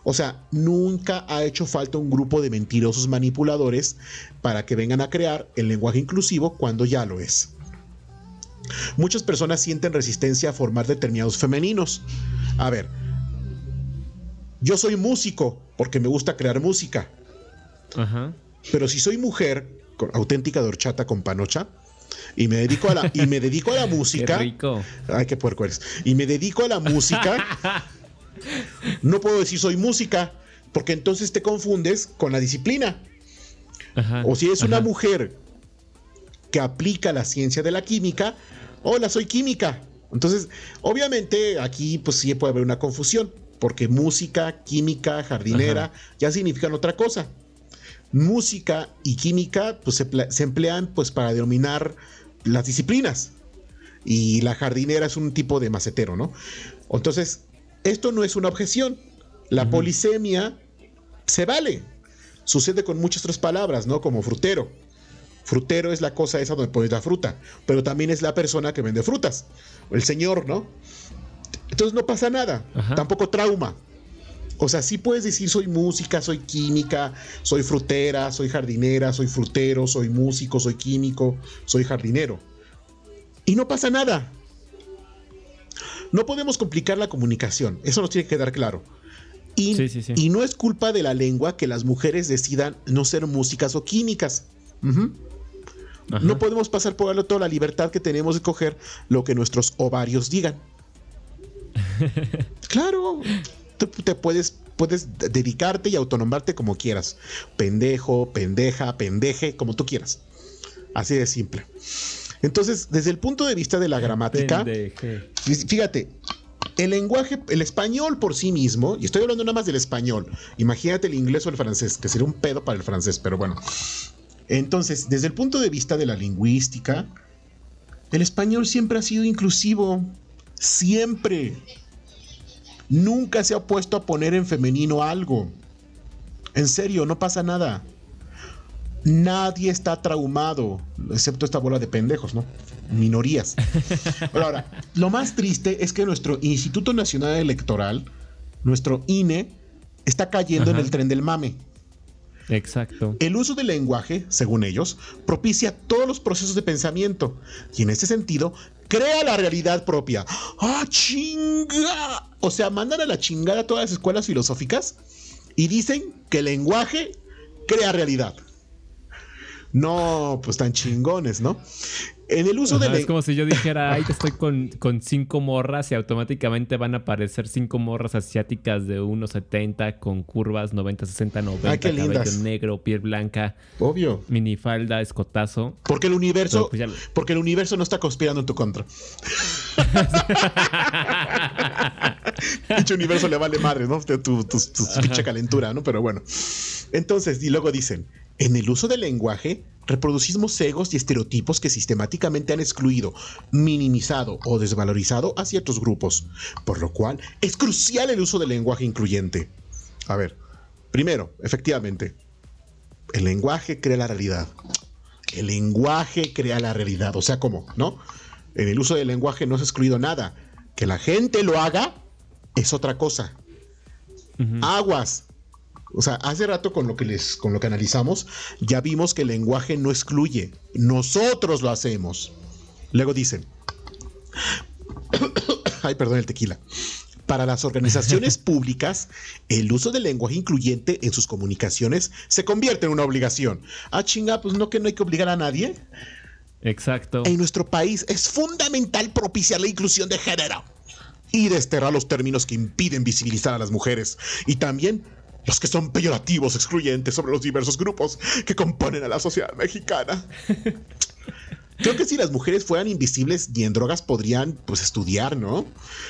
O sea, nunca ha hecho falta un grupo de mentirosos manipuladores para que vengan a crear el lenguaje inclusivo cuando ya lo es. Muchas personas sienten resistencia a formar determinados femeninos. A ver, yo soy músico porque me gusta crear música. Ajá. Pero si soy mujer, con, auténtica dorchata con panocha, y me dedico a la, y me dedico a la música. Qué rico. Ay, qué puerco eres. Y me dedico a la música. no puedo decir soy música, porque entonces te confundes con la disciplina. Ajá. O si es una Ajá. mujer que aplica la ciencia de la química, hola, soy química. Entonces, obviamente aquí pues sí puede haber una confusión, porque música, química, jardinera ya significan otra cosa. Música y química pues se, se emplean pues para denominar las disciplinas. Y la jardinera es un tipo de macetero, ¿no? Entonces, esto no es una objeción. La polisemia se vale. Sucede con muchas otras palabras, ¿no? Como frutero. Frutero es la cosa esa donde pones la fruta, pero también es la persona que vende frutas, el señor, ¿no? Entonces no pasa nada, Ajá. tampoco trauma. O sea, sí puedes decir soy música, soy química, soy frutera, soy jardinera, soy frutero, soy músico, soy químico, soy jardinero. Y no pasa nada. No podemos complicar la comunicación, eso nos tiene que quedar claro. Y, Sí, sí, sí. y no es culpa de la lengua que las mujeres decidan no ser músicas o químicas. No podemos pasar por alto la libertad que tenemos de coger lo que nuestros ovarios digan. claro, te, te puedes, puedes de- dedicarte y autonombrarte como quieras. Pendejo, pendeja, pendeje, como tú quieras. Así de simple. Entonces, desde el punto de vista de la gramática, Pendeje. Fíjate, el lenguaje, el español por sí mismo, y estoy hablando nada más del español, imagínate el inglés o el francés, que sería un pedo para el francés, pero bueno. Entonces, desde el punto de vista de la lingüística, el español siempre ha sido inclusivo, siempre. Nunca se ha puesto a poner en femenino algo. En serio, no pasa nada. Nadie está traumado, excepto esta bola de pendejos, ¿no? Minorías. Pero ahora, lo más triste es que nuestro Instituto Nacional Electoral, nuestro INE, está cayendo en el tren del mame. Exacto. El uso del lenguaje, según ellos, propicia todos los procesos de pensamiento y en ese sentido crea la realidad propia. ¡Ah, chinga! O sea, mandan a la chingada todas las escuelas filosóficas y dicen que el lenguaje crea realidad. No, pues tan chingones, ¿no? En el uso Ajá, del es como si yo dijera, ay, que estoy con, con cinco morras y automáticamente van a aparecer cinco morras asiáticas de 1,70 con curvas 90, 60, 90, Ay, qué cabello lindas. negro, piel blanca, Obvio. minifalda, escotazo. Porque el universo, pues ya porque el universo no está conspirando en tu contra. Dicho universo le vale madre, ¿no? Tu, tu, tu- tu pinche calentura, ¿no? Pero bueno. Entonces, y luego dicen, en el uso del lenguaje, reproducimos egos y estereotipos que sistemáticamente han excluido, minimizado o desvalorizado a ciertos grupos, por lo cual es crucial el uso del lenguaje incluyente. A ver, primero, efectivamente, el lenguaje crea la realidad. El lenguaje crea la realidad. O sea, ¿cómo? ¿No? En el uso del lenguaje no se ha excluido nada. Que la gente lo haga es otra cosa. Aguas. O sea, hace rato con lo que les, con lo que analizamos, ya vimos que el lenguaje no excluye. Nosotros lo hacemos. Luego dicen. Ay, perdón el tequila. Para las organizaciones públicas, el uso del lenguaje incluyente en sus comunicaciones se convierte en una obligación. Ah, chinga, pues no que no hay que obligar a nadie. Exacto. En nuestro país es fundamental propiciar la inclusión de género y desterrar los términos que impiden visibilizar a las mujeres y también los que son peyorativos, excluyentes sobre los diversos grupos que componen a la sociedad mexicana. Creo que si las mujeres fueran invisibles ni en drogas podrían pues estudiar, ¿no?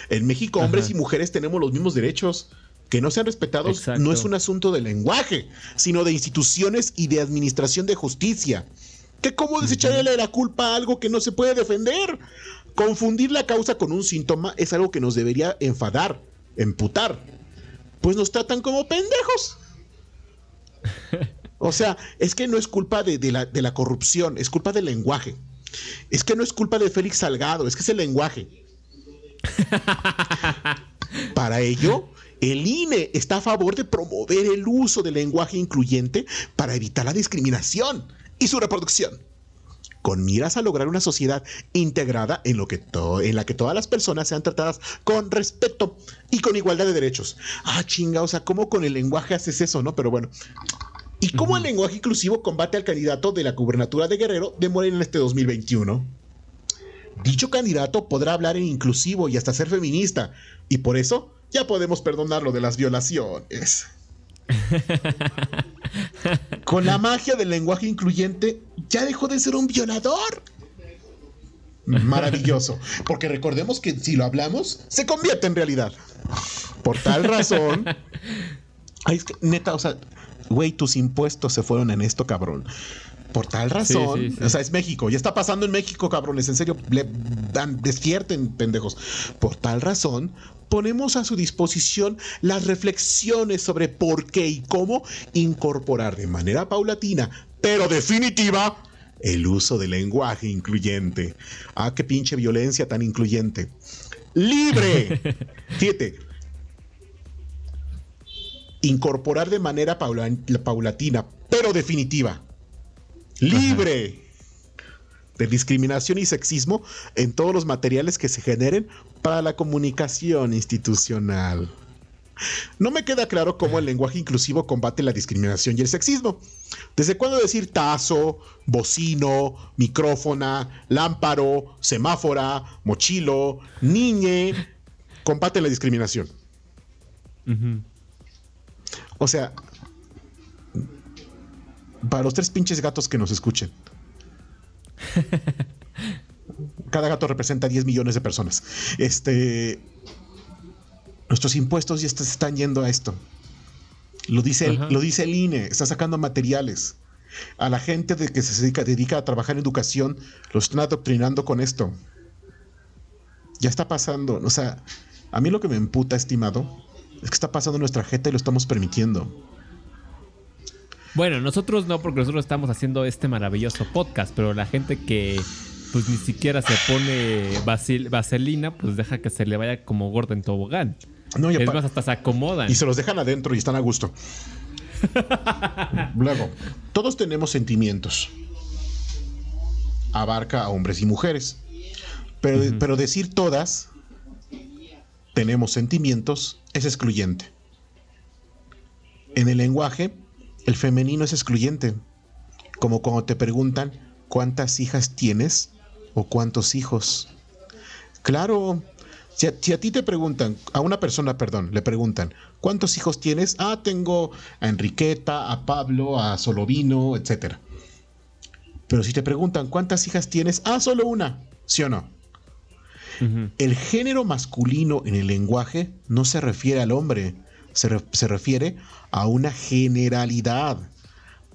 En México hombres Ajá. y mujeres tenemos los mismos derechos. que no sean respetados Exacto. no es un asunto de lenguaje, sino de instituciones y de administración de justicia. ¿Qué cómo desecharle la culpa a algo que no se puede defender? Confundir la causa con un síntoma es algo que nos debería enfadar, emputar. Pues nos tratan como pendejos. O sea, es que no es culpa de, de la, de la corrupción, es culpa del lenguaje. Es que no es culpa de Félix Salgado, es que es el lenguaje. Para ello, el INE está a favor de promover el uso del lenguaje incluyente para evitar la discriminación y su reproducción, con miras a lograr una sociedad integrada en, lo que en la que todas las personas sean tratadas con respeto y con igualdad de derechos. Ah, chinga, o sea, ¿cómo con el lenguaje haces eso, no? Pero bueno. ¿Y cómo el lenguaje inclusivo combate al candidato de la gubernatura de Guerrero de Morena en este 2021? Dicho candidato podrá hablar en inclusivo y hasta ser feminista, y por eso ya podemos perdonarlo de las violaciones. Con la magia del lenguaje incluyente, ya dejó de ser un violador. Maravilloso, porque recordemos que si lo hablamos, se convierte en realidad. Por tal razón, ay, es que neta, o sea, güey, tus impuestos se fueron en esto, cabrón. Por tal razón, sí, sí. o sea, es México, ya está pasando en México, cabrones, en serio, le dan, despierten, pendejos. Por tal razón, ponemos a su disposición las reflexiones sobre por qué y cómo incorporar de manera paulatina, pero definitiva, el uso del lenguaje incluyente. Ah, qué pinche violencia tan incluyente. Libre. Fíjate, incorporar de manera paula- paulatina, pero definitiva, libre de discriminación y sexismo en todos los materiales que se generen para la comunicación institucional. No me queda claro cómo el lenguaje inclusivo combate la discriminación y el sexismo. ¿Desde cuándo decir tazo, bocino, micrófona, lámparo, semáfora, mochilo, niñe combate la discriminación? O sea, para los tres pinches gatos que nos escuchen. Cada gato representa 10 millones de personas. Este. Nuestros impuestos ya están yendo a esto. Lo dice, el, lo dice el INE, está sacando materiales. A la gente de que se dedica, dedica a trabajar en educación, lo están adoctrinando con esto. Ya está pasando. O sea, a mí lo que me emputa, estimado, es que está pasando en nuestra jeta y lo estamos permitiendo. Bueno, nosotros no, porque nosotros estamos haciendo este maravilloso podcast, pero la gente que pues ni siquiera se pone vaselina, pues deja que se le vaya como gordo en tobogán. No, y es más, hasta se acomodan. Y se los dejan adentro y están a gusto. Luego, todos tenemos sentimientos. Abarca a hombres y mujeres. Pero, pero decir todas tenemos sentimientos es excluyente. En el lenguaje, el femenino es excluyente. Como cuando te preguntan cuántas hijas tienes o cuántos hijos. Claro, si a, si a ti te preguntan, a una persona, perdón, le preguntan, ¿cuántos hijos tienes? Ah, tengo a Enriqueta, a Pablo, a Solovino, etc. Pero si te preguntan, ¿cuántas hijas tienes? Ah, solo una, ¿sí o no? El género masculino en el lenguaje no se refiere al hombre, se, se refiere a una generalidad,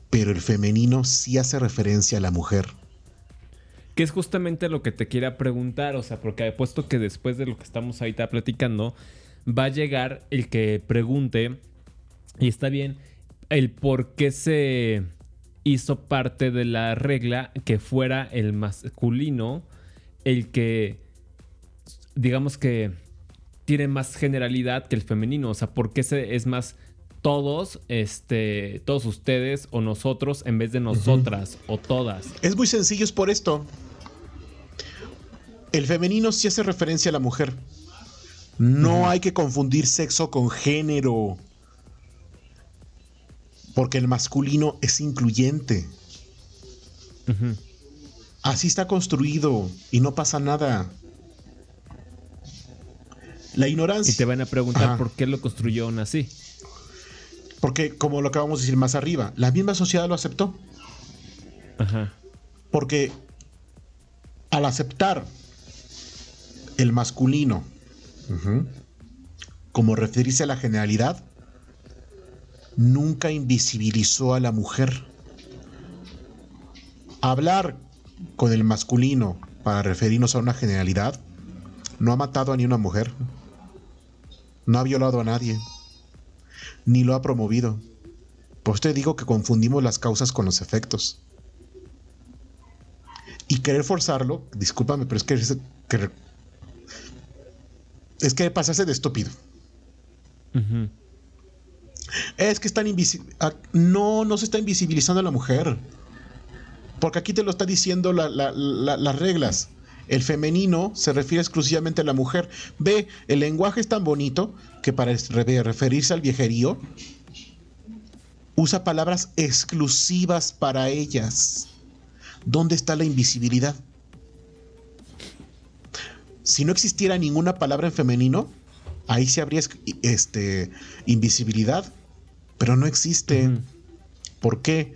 pero el femenino sí hace referencia a la mujer. Que es justamente lo que te quería preguntar, o sea, porque puesto que después de lo que estamos ahorita platicando, va a llegar el que pregunte, y está bien, el por qué se hizo parte de la regla que fuera el masculino el que, digamos que, tiene más generalidad que el femenino, o sea, por qué se, es más todos, este, todos ustedes o nosotros en vez de nosotras o todas. Es muy sencillo, es por esto. El femenino sí hace referencia a la mujer. No hay que confundir sexo con género. Porque el masculino es incluyente. Así está construido y no pasa nada. La ignorancia. Y te van a preguntar Ajá. por qué lo construyeron así. Porque, como lo acabamos de decir más arriba, la misma sociedad lo aceptó. Ajá. Porque al aceptar el masculino como referirse a la generalidad, nunca invisibilizó a la mujer. Hablar con el masculino para referirnos a una generalidad no ha matado a ni una mujer, no ha violado a nadie, ni lo ha promovido. Pues te digo que confundimos las causas con los efectos. Y querer forzarlo, discúlpame, pero es que, es que, es que pasarse de estúpido. Es que están invisibles. No, no se está invisibilizando a la mujer. Porque aquí te lo está diciendo las reglas. El femenino se refiere exclusivamente a la mujer. Ve, el lenguaje es tan bonito que para referirse al viejerío usa palabras exclusivas para ellas. ¿Dónde está la invisibilidad? Si no existiera ninguna palabra en femenino, ahí sí habría este, invisibilidad, pero no existe. ¿Por qué?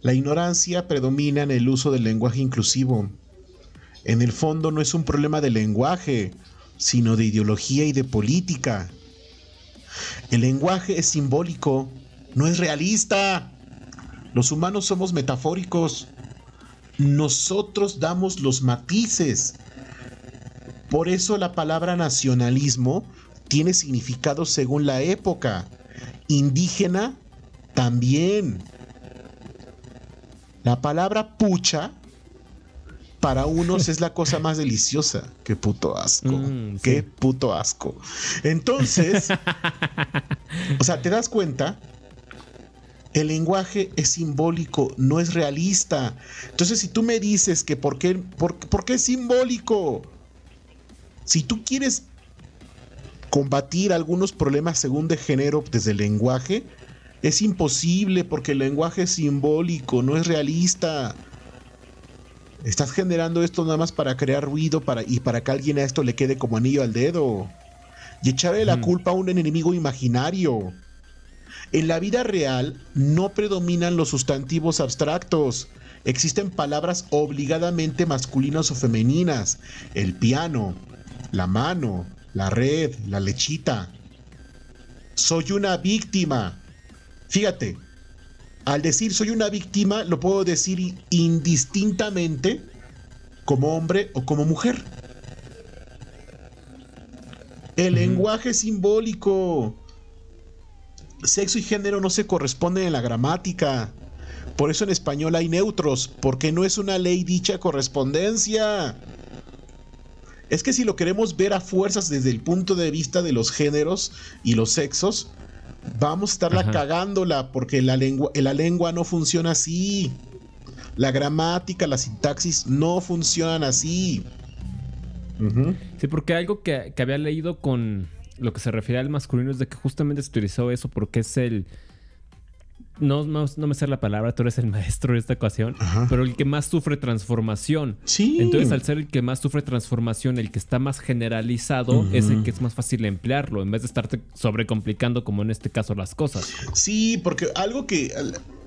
La ignorancia predomina en el uso del lenguaje inclusivo. En el fondo no es un problema de lenguaje, sino de ideología y de política. El lenguaje es simbólico, no es realista. Los humanos somos metafóricos. Nosotros damos los matices. Por eso la palabra nacionalismo tiene significado según la época. Indígena también. La palabra pucha para unos es la cosa más deliciosa. Qué puto asco. Mm, Qué puto asco. Entonces, o sea, ¿te das cuenta? El lenguaje es simbólico, no es realista. Entonces, si tú me dices que por qué, por, qué es simbólico, si tú quieres combatir algunos problemas según de género desde el lenguaje, es imposible porque el lenguaje es simbólico, no es realista. Estás generando esto nada más para crear ruido para, y para que alguien a esto le quede como anillo al dedo. Y echarle la culpa a un enemigo imaginario. En la vida real no predominan los sustantivos abstractos. Existen palabras obligadamente masculinas o femeninas. El piano, la mano, la red, la lechita. Soy una víctima. Fíjate, al decir soy una víctima, lo puedo decir indistintamente como hombre o como mujer. El lenguaje simbólico sexo y género no se corresponden en la gramática. Por eso en español hay neutros, porque no es una ley dicha correspondencia. Es que si lo queremos ver a fuerzas desde el punto de vista de los géneros y los sexos, vamos a estarla cagándola, porque la lengua, la lengua no funciona así. La gramática, la sintaxis no funcionan así. Sí, porque algo que había leído con, lo que se refiere al masculino es de que justamente se utilizó eso porque es el... No, no, me sé la palabra, tú eres el maestro de esta ecuación, pero el que más sufre transformación. Sí. Entonces, al ser el que más sufre transformación, el que está más generalizado, es el que es más fácil emplearlo, en vez de estarte sobrecomplicando, como en este caso, las cosas. Sí, porque algo que.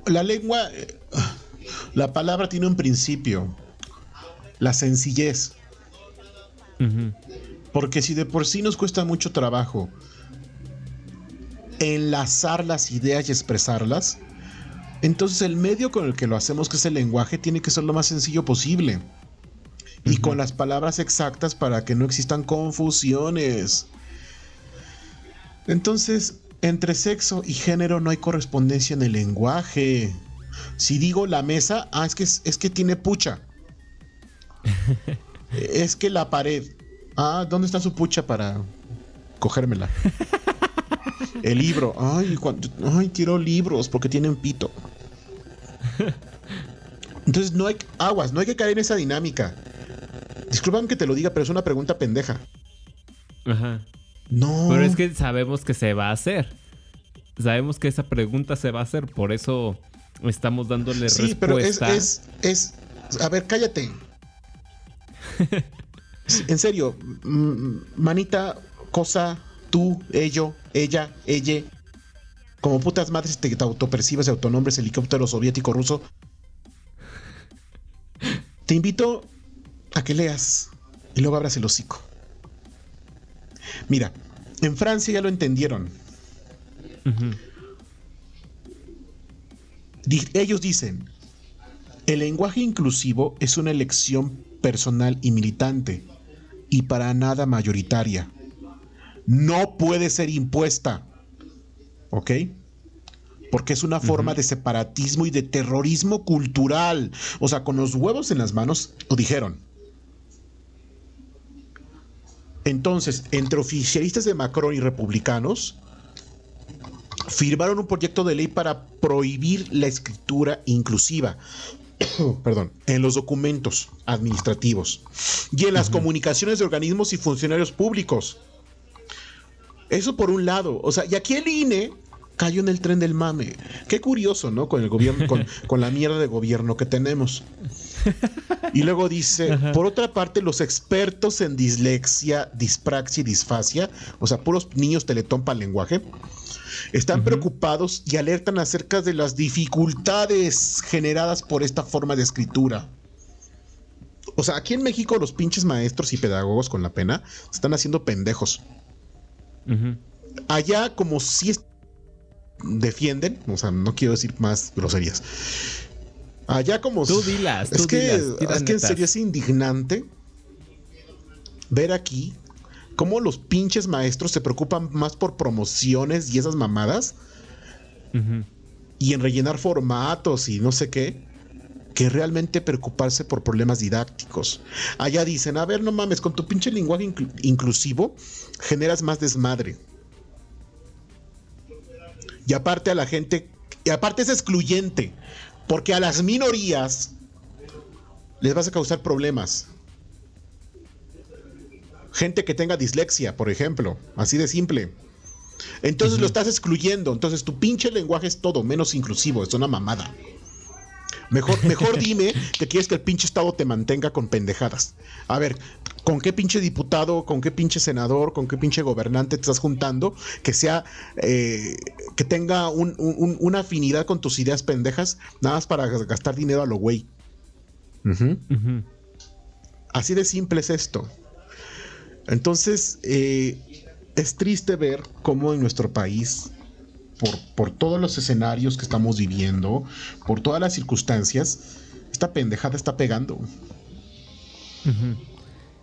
La lengua. La palabra tiene un principio: la sencillez. Porque si de por sí nos cuesta mucho trabajo enlazar las ideas y expresarlas, entonces el medio con el que lo hacemos, que es el lenguaje, tiene que ser lo más sencillo posible. Y con las palabras exactas para que no existan confusiones. Entonces, entre sexo y género no hay correspondencia en el lenguaje. Si digo la mesa, ah, es que, es que tiene pucha. es que la pared. Ah, ¿dónde está su pucha para cogérmela? El libro. Ay, ay, quiero libros porque tienen pito. Entonces no hay aguas, no hay que caer en esa dinámica. Disculpame que te lo diga, pero es una pregunta pendeja. Ajá. No. Pero es que sabemos que se va a hacer. Sabemos que esa pregunta se va a hacer, por eso estamos dándole sí, respuesta. pero es, es, es. A ver, cállate. En serio, manita, cosa, tú, ello, ella, ella. Como putas madres te, autopercibes autonombres helicóptero soviético ruso. Te invito a que leas y luego abras el hocico. Mira, En Francia ya lo entendieron. ellos dicen, el lenguaje inclusivo es una elección personal y militante y para nada mayoritaria. No puede ser impuesta. ¿Ok? Porque es una forma de separatismo y de terrorismo cultural. O sea, con los huevos en las manos, lo dijeron. Entonces, entre oficialistas de Macron y republicanos, firmaron un proyecto de ley para prohibir la escritura inclusiva. perdón, en los documentos administrativos y en las comunicaciones de organismos y funcionarios públicos. Eso por un lado. O sea, y aquí el INE cayó en el tren del mame. Qué curioso, ¿no? Con el gobierno, con, la mierda de gobierno que tenemos. Y luego dice, por otra parte, los expertos en dislexia, dispraxia y disfasia, o sea, puros niños teletón para el lenguaje, están preocupados y alertan acerca de las dificultades generadas por esta forma de escritura. O sea, aquí en México los pinches maestros y pedagogos con la pena están haciendo pendejos. Allá como si defienden, o sea, no quiero decir más groserías. Allá como tú dilas, es que es que en serio es indignante ver aquí cómo los pinches maestros se preocupan más por promociones y esas mamadas y en rellenar formatos y no sé qué, que realmente preocuparse por problemas didácticos. Allá dicen, a ver, no mames, con tu pinche lenguaje inclusivo generas más desmadre. Y aparte a la gente, y aparte es excluyente, porque a las minorías les vas a causar problemas. Gente que tenga dislexia, por ejemplo, así de simple. Entonces lo estás excluyendo. Entonces tu pinche lenguaje es todo menos inclusivo. Es una mamada. Mejor, mejor dime que quieres que el pinche Estado te mantenga con pendejadas. A ver, ¿con qué pinche diputado, con qué pinche senador, con qué pinche gobernante te estás juntando que sea, eh, que tenga una afinidad con tus ideas pendejas, nada más para gastar dinero a lo güey? Así de simple es esto. Entonces, eh, es triste ver cómo en nuestro país, por, todos los escenarios que estamos viviendo, por todas las circunstancias, esta pendejada está pegando.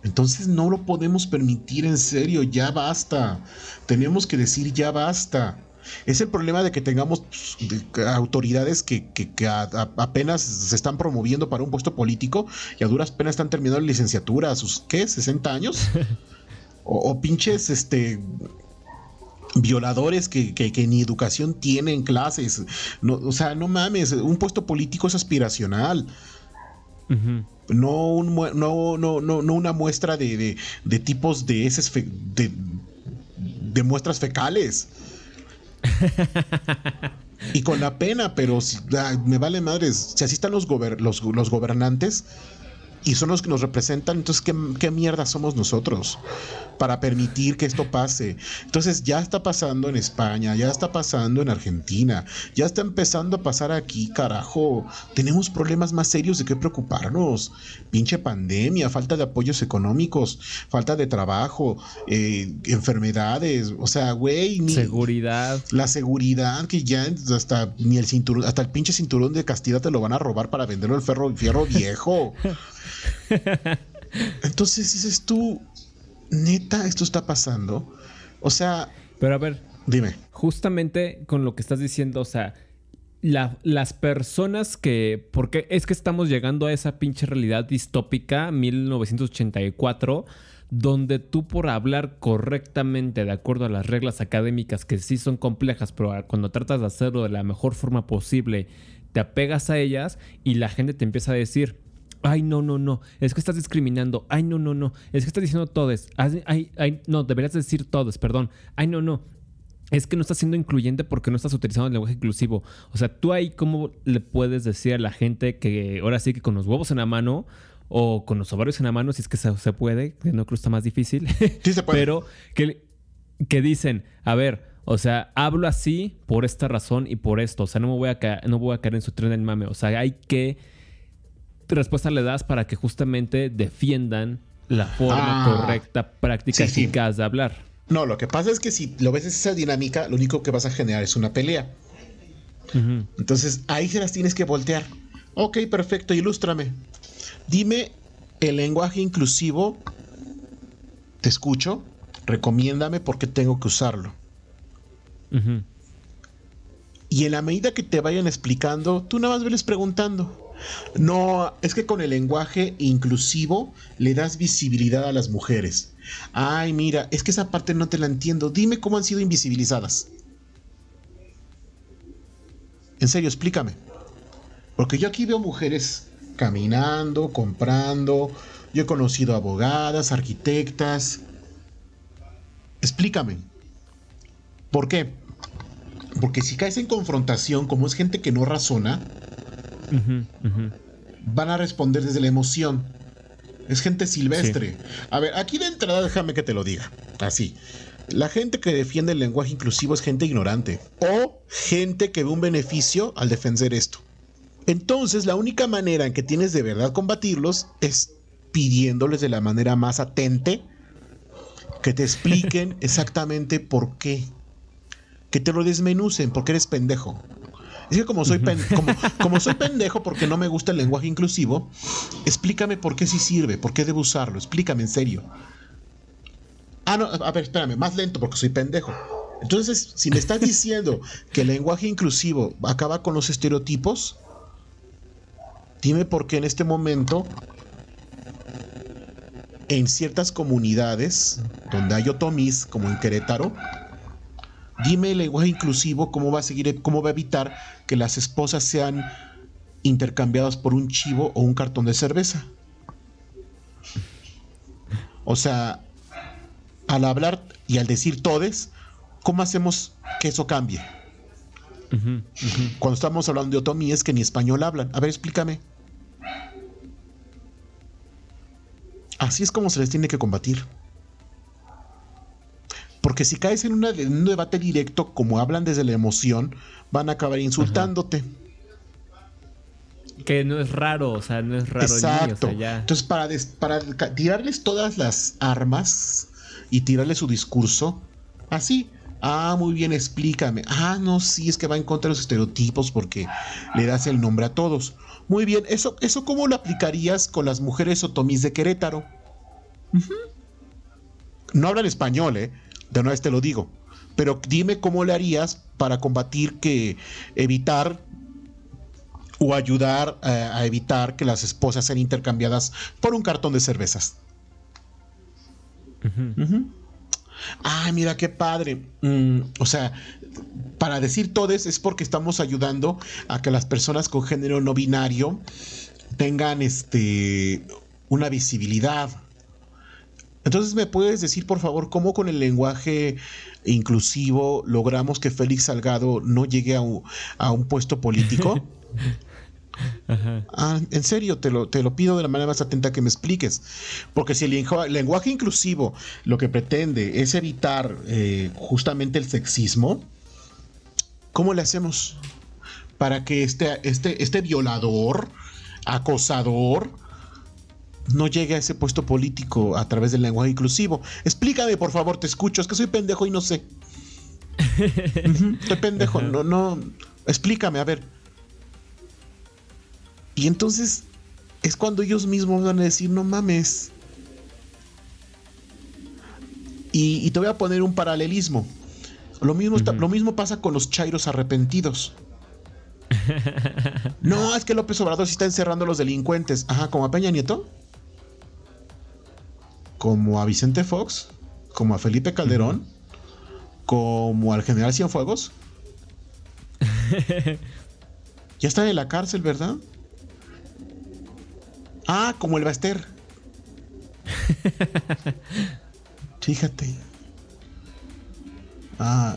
Entonces no lo podemos permitir en serio, ya basta. Tenemos que decir ya basta. Es el problema de que tengamos autoridades que, apenas se están promoviendo para un puesto político y a duras penas están terminando la licenciatura a sus, ¿qué? ¿60 años? o, pinches, este violadores que, ni educación tienen clases. No, o sea, no mames, un puesto político es aspiracional. no, un, no, no, no, no, una muestra de, de, tipos de heces de, de muestras fecales. y con la pena, pero me vale madres. Si así están los, los, los gobernantes, y son los que nos representan, entonces, ¿qué, mierda somos nosotros para permitir que esto pase? Entonces, ya está pasando en España, ya está pasando en Argentina, ya está empezando a pasar aquí, carajo. Tenemos problemas más serios de qué preocuparnos. Pinche pandemia, falta de apoyos económicos, falta de trabajo, eh, enfermedades, o sea, güey. Seguridad. La seguridad que ya hasta ni el cinturón, hasta el pinche cinturón de castidad te lo van a robar para venderlo el ferro, fierro viejo. Entonces dices tú, neta, esto está pasando. O sea. Pero a ver. Dime. Justamente con lo que estás diciendo, o sea, las personas que. Porque es que estamos llegando a esa pinche realidad distópica, 1984 donde tú por hablar correctamente de acuerdo a las reglas académicas que sí son complejas, pero cuando tratas de hacerlo de la mejor forma posible, te apegas a ellas y la gente te empieza a decir, Ay, no, no, no. Es que estás discriminando. Ay, no, no, no. Es que estás diciendo todes. Ay, ay, no, deberías decir todos, perdón. Ay, no, no. Es que no estás siendo incluyente porque no estás utilizando el lenguaje inclusivo. O sea, tú ahí, ¿cómo le puedes decir a la gente que ahora sí que con los huevos en la mano o con los ovarios en la mano, si es que se, puede, que no creo que está más difícil. Sí se puede. Pero que, que dicen, a ver, o sea, hablo así por esta razón y por esto. O sea, no me voy a caer, no voy a caer en su tren del mame. O sea, hay que respuesta le das para que justamente defiendan la forma ah. correcta, práctica, eficaz de hablar? No, lo que pasa es que si lo ves esa dinámica, lo único que vas a generar es una pelea. Entonces ahí se las tienes que voltear. Ok, perfecto, ilústrame. Dime el lenguaje inclusivo. Te escucho. Recomiéndame por qué tengo que usarlo. Y en la medida que te vayan explicando, tú nada más veles preguntando. No, es que con el lenguaje inclusivo le das visibilidad a las mujeres. Ay, mira, es que esa parte no te la entiendo. Dime cómo han sido invisibilizadas. En serio, explícame. Porque yo aquí veo mujeres caminando, comprando. Yo he conocido abogadas, arquitectas. Explícame. ¿Por qué? Porque si caes en confrontación, como es gente que no razona, van a responder desde la emoción. Es gente silvestre. A ver, aquí de entrada déjame que te lo diga. Así. La gente que defiende el lenguaje inclusivo es gente ignorante o gente que ve un beneficio al defender esto. Entonces, la única manera en que tienes de verdad combatirlos es pidiéndoles de la manera más atente que te expliquen exactamente por qué. Que te lo desmenucen, porque eres pendejo. Es que como soy, como, soy pendejo porque no me gusta el lenguaje inclusivo, explícame por qué sí sirve, por qué debo usarlo, explícame en serio. Ah, no, a ver, espérame, más lento porque soy pendejo. Entonces, si me estás diciendo que el lenguaje inclusivo acaba con los estereotipos, dime por qué en este momento, en ciertas comunidades donde hay otomís, como en Querétaro, dime el lenguaje inclusivo, cómo va a seguir, cómo va a evitar que las esposas sean intercambiadas por un chivo o un cartón de cerveza. O sea, al hablar y al decir todes, ¿cómo hacemos que eso cambie? Cuando estamos hablando de otomí es que ni español hablan. A ver, explícame. Así es como se les tiene que combatir. Porque si caes en, un debate directo, como hablan desde la emoción, van a acabar insultándote. Que no es raro, o sea, no es raro. Exacto. Entonces, para, para tirarles todas las armas, y tirarle su discurso así. Ah, muy bien, explícame. Ah, no, sí, es que va en contra de los estereotipos porque le das el nombre a todos. Muy bien, ¿eso, eso cómo lo aplicarías con las mujeres otomís de Querétaro? No hablan español, ¿eh? De una vez te lo digo. Pero dime cómo le harías para combatir que evitar o ayudar eh, a evitar que las esposas sean intercambiadas por un cartón de cervezas. Ah, mira qué padre. Mm, o sea, para decir todes es porque estamos ayudando a que las personas con género no binario tengan este una visibilidad. Entonces, ¿me puedes decir, por favor, cómo con el lenguaje inclusivo logramos que Félix Salgado no llegue a un puesto político? Ah, en serio, te lo, te lo pido de la manera más atenta que me expliques. Porque si el lenguaje inclusivo lo que pretende es evitar eh, justamente el sexismo, ¿cómo le hacemos para que este, este, este violador, acosador, no llegue a ese puesto político a través del lenguaje inclusivo? Explícame, por favor, te escucho. Es que soy pendejo y no sé. Estoy pendejo, no, no. Explícame, a ver. Y entonces es cuando ellos mismos van a decir, no mames. Y, te voy a poner un paralelismo. Lo mismo, lo mismo pasa con los chairos arrepentidos. no, es que López Obrador sí está encerrando a los delincuentes. Ajá, como a Peña Nieto. Como a Vicente Fox. Como a Felipe Calderón. Como al general Cienfuegos. ya están en la cárcel, ¿verdad? Ah, como el Baster. Fíjate. Ah,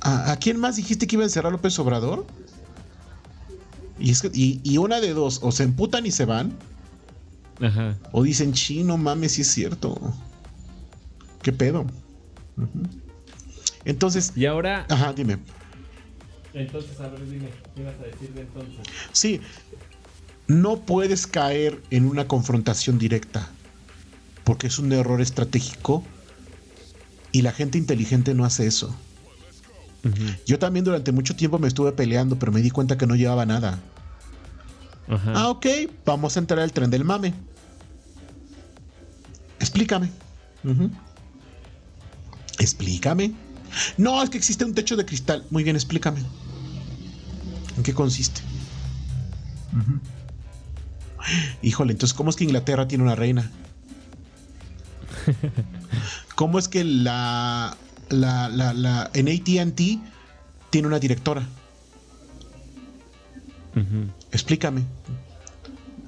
¿a, quién más dijiste que iba a encerrar López Obrador? Y, es y, una de dos, o se emputan y se van. Ajá. O dicen, chino, mames, si es cierto. ¿Qué pedo? Entonces. Y ahora. Ajá, dime. Entonces, a ver, dime, ¿qué ibas a decir de entonces? Sí, no puedes caer en una confrontación directa, porque es un error estratégico Y la gente inteligente no hace eso. Yo también durante mucho tiempo me estuve peleando, pero me di cuenta que no llevaba nada. Ah, ok, vamos a entrar al tren del mame. Explícame. Explícame. No, es que existe un techo de cristal. Muy bien, explícame. ¿En qué consiste? Híjole, entonces, ¿cómo es que Inglaterra tiene una reina? ¿Cómo es que la, la, la, en ATT tiene una directora? Explícame.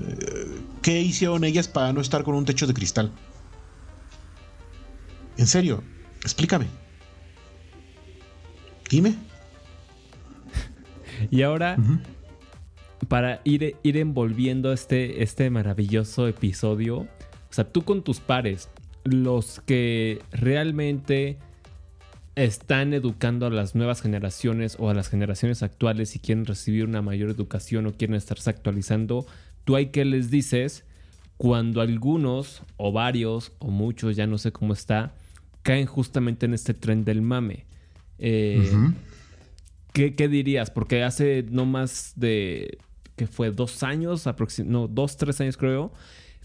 Eh, ¿Qué hicieron ellas para no estar con un techo de cristal? En serio, explícame. Dime. Y ahora, para ir, ir envolviendo este, este maravilloso episodio, o sea, tú con tus pares, los que realmente están educando a las nuevas generaciones o a las generaciones actuales y quieren recibir una mayor educación o quieren estarse actualizando, tú hay que les dices cuando algunos o varios o muchos, ya no sé cómo está, caen justamente en este tren del mame. Eh, ¿qué, dirías? Porque hace no más de, que fue dos años, no, dos, tres años creo,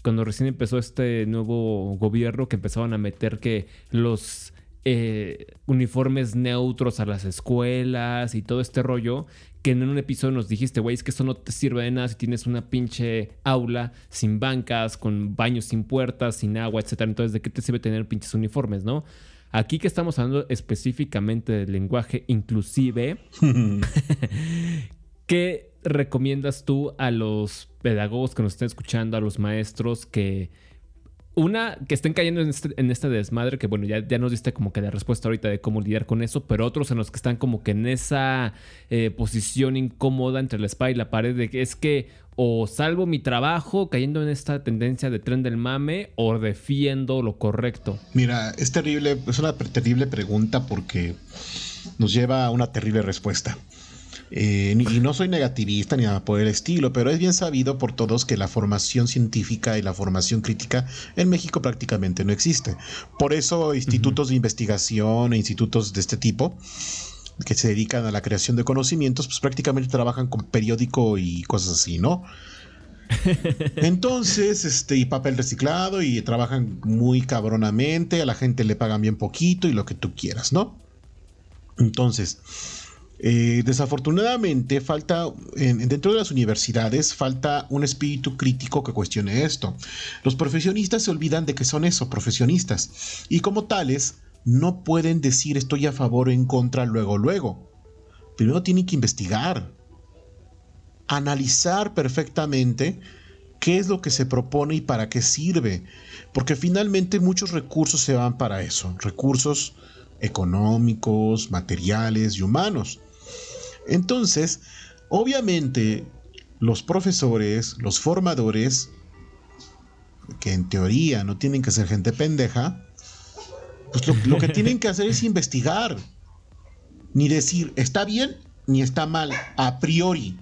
cuando recién empezó este nuevo gobierno que empezaban a meter que los eh, uniformes neutros a las escuelas y todo este rollo, que en un episodio nos dijiste, güey, es que eso no te sirve de nada si tienes una pinche aula sin bancas, con baños sin puertas, sin agua, etcétera. Entonces, ¿de qué te sirve tener pinches uniformes, no? Aquí que estamos hablando específicamente del lenguaje inclusive, ¿qué recomiendas tú a los pedagogos que nos estén escuchando, a los maestros que una, que estén cayendo en este, en este desmadre, que bueno, ya, ya, nos diste como que la respuesta ahorita de cómo lidiar con eso, pero otros en los que están como que en esa eh, posición incómoda entre la espada y la pared de que es que o salvo mi trabajo cayendo en esta tendencia de tren del mame o defiendo lo correcto. Mira, es terrible, es una terrible pregunta porque nos lleva a una terrible respuesta. Eh, y no soy negativista ni nada por el estilo, pero es bien sabido por todos que la formación científica y la formación crítica en México prácticamente no existe. Por eso institutos de investigación e institutos de este tipo que se dedican a la creación de conocimientos, pues prácticamente trabajan con periódico y cosas así, ¿no? Entonces, este, y papel reciclado, y trabajan muy cabronamente, a la gente le pagan bien poquito y lo que tú quieras, ¿no? Entonces, eh, desafortunadamente falta, dentro de las universidades, falta un espíritu crítico que cuestione esto. Los profesionistas se olvidan de que son eso, profesionistas, y como tales, no pueden decir estoy a favor o en contra luego, luego. Primero tienen que investigar, analizar perfectamente qué es lo que se propone y para qué sirve, porque finalmente muchos recursos se van para eso, recursos económicos, materiales y humanos. Entonces, obviamente, los profesores, los formadores, que en teoría no tienen que ser gente pendeja, pues lo, que tienen que hacer es investigar. Ni decir está bien ni está mal a priori.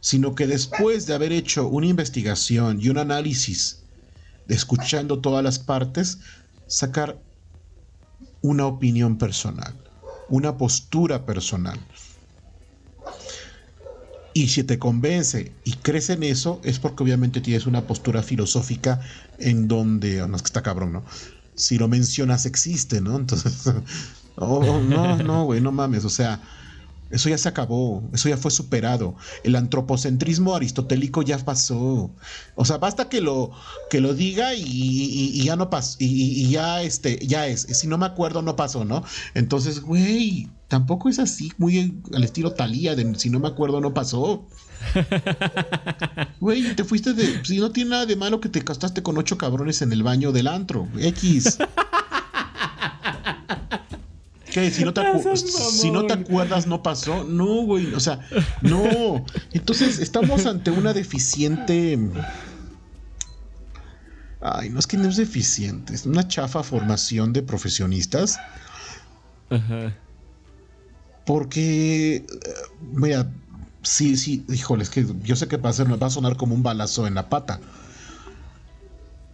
Sino que después de haber hecho una investigación y un análisis, escuchando todas las partes, sacar una opinión personal una postura personal. Y si te convence y crees en eso, es porque obviamente tienes una postura filosófica en donde, oh, no es que está cabrón, ¿no? Si lo mencionas existe, ¿no? Entonces, oh, no, no, güey, no mames, o sea, eso ya se acabó, eso ya fue superado. El antropocentrismo aristotélico ya pasó. O sea, basta que lo, que lo diga y, ya no pasó. Y, ya, este, ya es. Si no me acuerdo, no pasó, ¿no? Entonces, güey, tampoco es así, muy al estilo Talía de si no me acuerdo, no pasó. Güey, te fuiste de. Si no tiene nada de malo que te castaste con ocho cabrones en el baño del antro. X. Si no, te si no te acuerdas, no pasó. No, güey. O sea, no. Entonces, estamos ante una deficiente. Ay, no es que no es deficiente, es una chafa formación de profesionistas. Ajá. Porque, eh, mira, sí, sí, híjole, es que yo sé que va a, va a sonar como un balazo en la pata.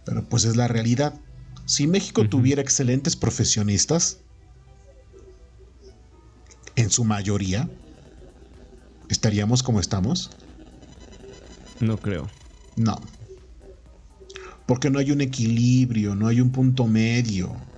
Pero pues es la realidad. si México tuviera excelentes profesionistas, en su mayoría, ¿estaríamos como estamos? No creo. No. Porque no hay un equilibrio, no hay un punto medio.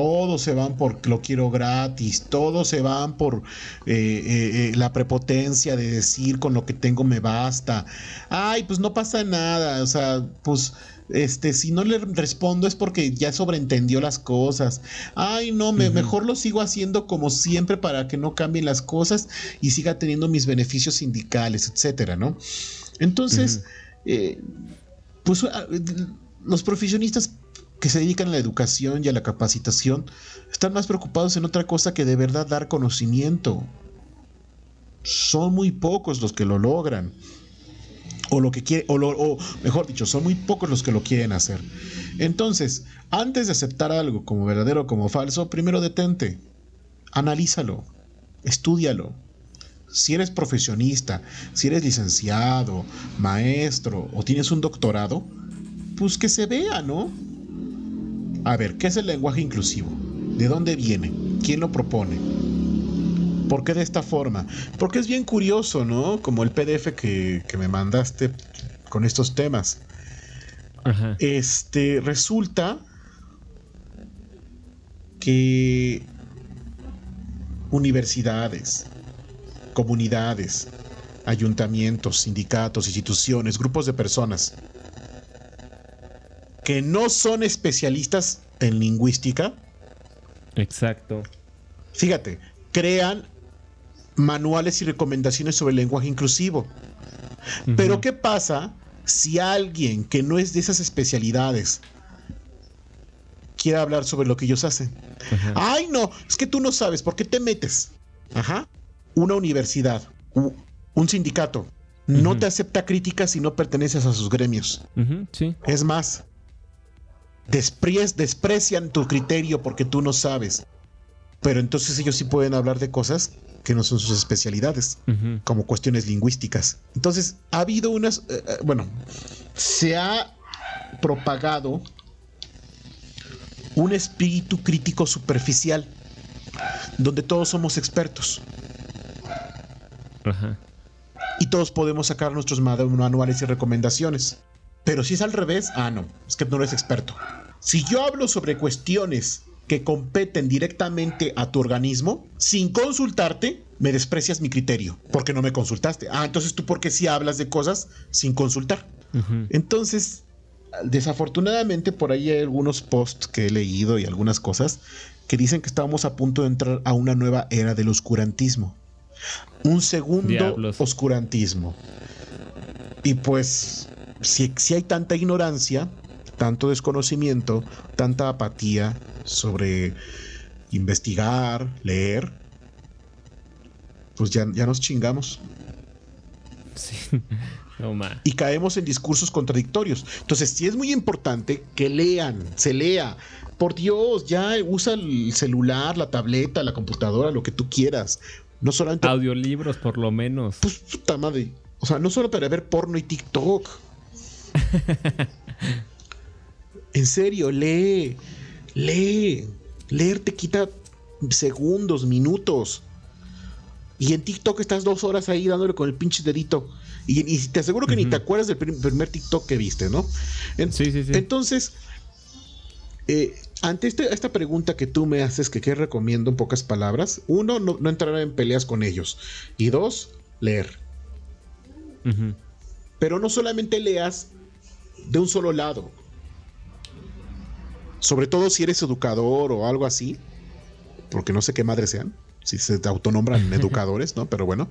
Todos se van por lo quiero gratis, todos se van por eh, eh, eh, la prepotencia de decir con lo que tengo me basta. Ay, pues no pasa nada, o sea, pues este, si no le respondo es porque ya sobreentendió las cosas. Ay, no, me, mejor lo sigo haciendo como siempre para que no cambien las cosas y siga teniendo mis beneficios sindicales, etcétera, ¿no? Entonces, pues ah, los profesionistas que se dedican a la educación y a la capacitación están más preocupados en otra cosa que de verdad dar conocimiento. Son muy pocos los que lo logran. O lo que quiere, o, o mejor dicho, son muy pocos los que lo quieren hacer. Entonces, antes de aceptar algo como verdadero o como falso, primero detente, analízalo, estudialo. Si eres profesionista, si eres licenciado, maestro o tienes un doctorado, pues que se vea, ¿no? A ver, ¿qué es el lenguaje inclusivo? ¿De dónde viene? ¿Quién lo propone? ¿Por qué de esta forma? Porque es bien curioso, ¿no? Como el PDF que, me mandaste con estos temas. Este, resulta que universidades, comunidades, ayuntamientos, sindicatos, instituciones, grupos de personas que no son especialistas en lingüística. Exacto. Fíjate, crean manuales y recomendaciones sobre el lenguaje inclusivo. Pero ¿qué pasa si alguien que no es de esas especialidades quiere hablar sobre lo que ellos hacen? Ay, no, es que tú no sabes, ¿por qué te metes? Ajá. Una universidad, un sindicato, no te acepta críticas si no perteneces a sus gremios. sí. Es más, desprecian tu criterio porque tú no sabes. Pero entonces ellos sí pueden hablar de cosas que no son sus especialidades, como cuestiones lingüísticas. Entonces, ha habido unas, eh, eh, bueno, se ha propagado un espíritu crítico superficial, donde todos somos expertos. Y todos podemos sacar nuestros manuales y recomendaciones. Pero si es al revés, ah, no, es que no eres experto. Si yo hablo sobre cuestiones que competen directamente a tu organismo, sin consultarte, me desprecias mi criterio, porque no me consultaste. Ah, entonces tú, ¿por qué si hablas de cosas sin consultar? Entonces, desafortunadamente, por ahí hay algunos posts que he leído y algunas cosas que dicen que estamos a punto de entrar a una nueva era del oscurantismo. Un segundo oscurantismo. Y pues, si, si hay tanta ignorancia, tanto desconocimiento, tanta apatía sobre investigar, leer, pues ya, ya nos chingamos. Sí. No, y caemos en discursos contradictorios. Entonces, sí es muy importante que lean, se lea. Por Dios, ya usa el celular, la tableta, la computadora, lo que tú quieras. No solamente. Audiolibros, por lo menos. Pues puta madre. O sea, no solo para ver porno y TikTok. En serio, lee, lee. Leer te quita segundos, minutos. Y en TikTok estás dos horas ahí dándole con el pinche dedito. Y, te aseguro que ni te acuerdas del primer TikTok que viste, ¿no? sí, sí, sí. Entonces, eh, ante este, esta pregunta que tú me haces, que qué recomiendo en pocas palabras, uno, no, entrar en peleas con ellos. Y dos, leer. Pero no solamente leas de un solo lado sobre todo si eres educador o algo así, porque no sé qué madre sean, si se autonombran educadores, ¿no? Pero bueno.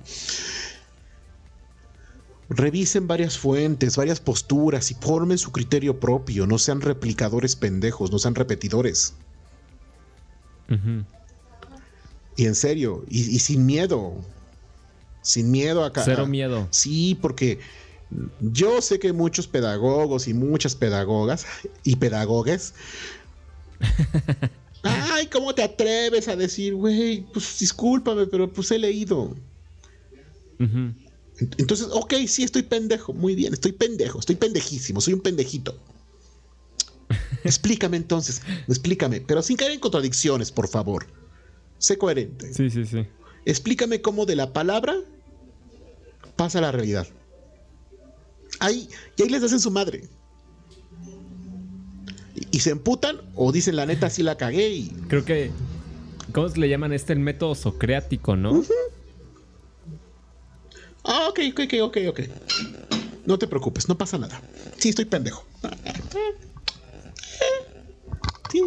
Revisen varias fuentes, varias posturas y formen su criterio propio. No sean replicadores pendejos, no sean repetidores. Y en serio, y, sin miedo. Sin miedo acá. Cero miedo. Sí, porque yo sé que muchos pedagogos y muchas pedagogas y pedagogues Ay, ¿cómo te atreves a decir, güey? Pues discúlpame, pero pues he leído. Entonces, ok, sí, estoy pendejo. Muy bien, estoy pendejo, estoy pendejísimo, soy un pendejito. explícame entonces, explícame, pero sin caer en contradicciones, por favor. Sé coherente. Sí, sí, sí. Explícame cómo de la palabra pasa a la realidad. Ahí, y ahí les hacen su madre. Y, y se emputan o dicen la neta sí la cagué y Creo que. ¿Cómo le llaman este? El método socrático, ¿no? Ah, ok, ok, ok, ok, ok. No te preocupes, no pasa nada. Sí, estoy pendejo. Sí.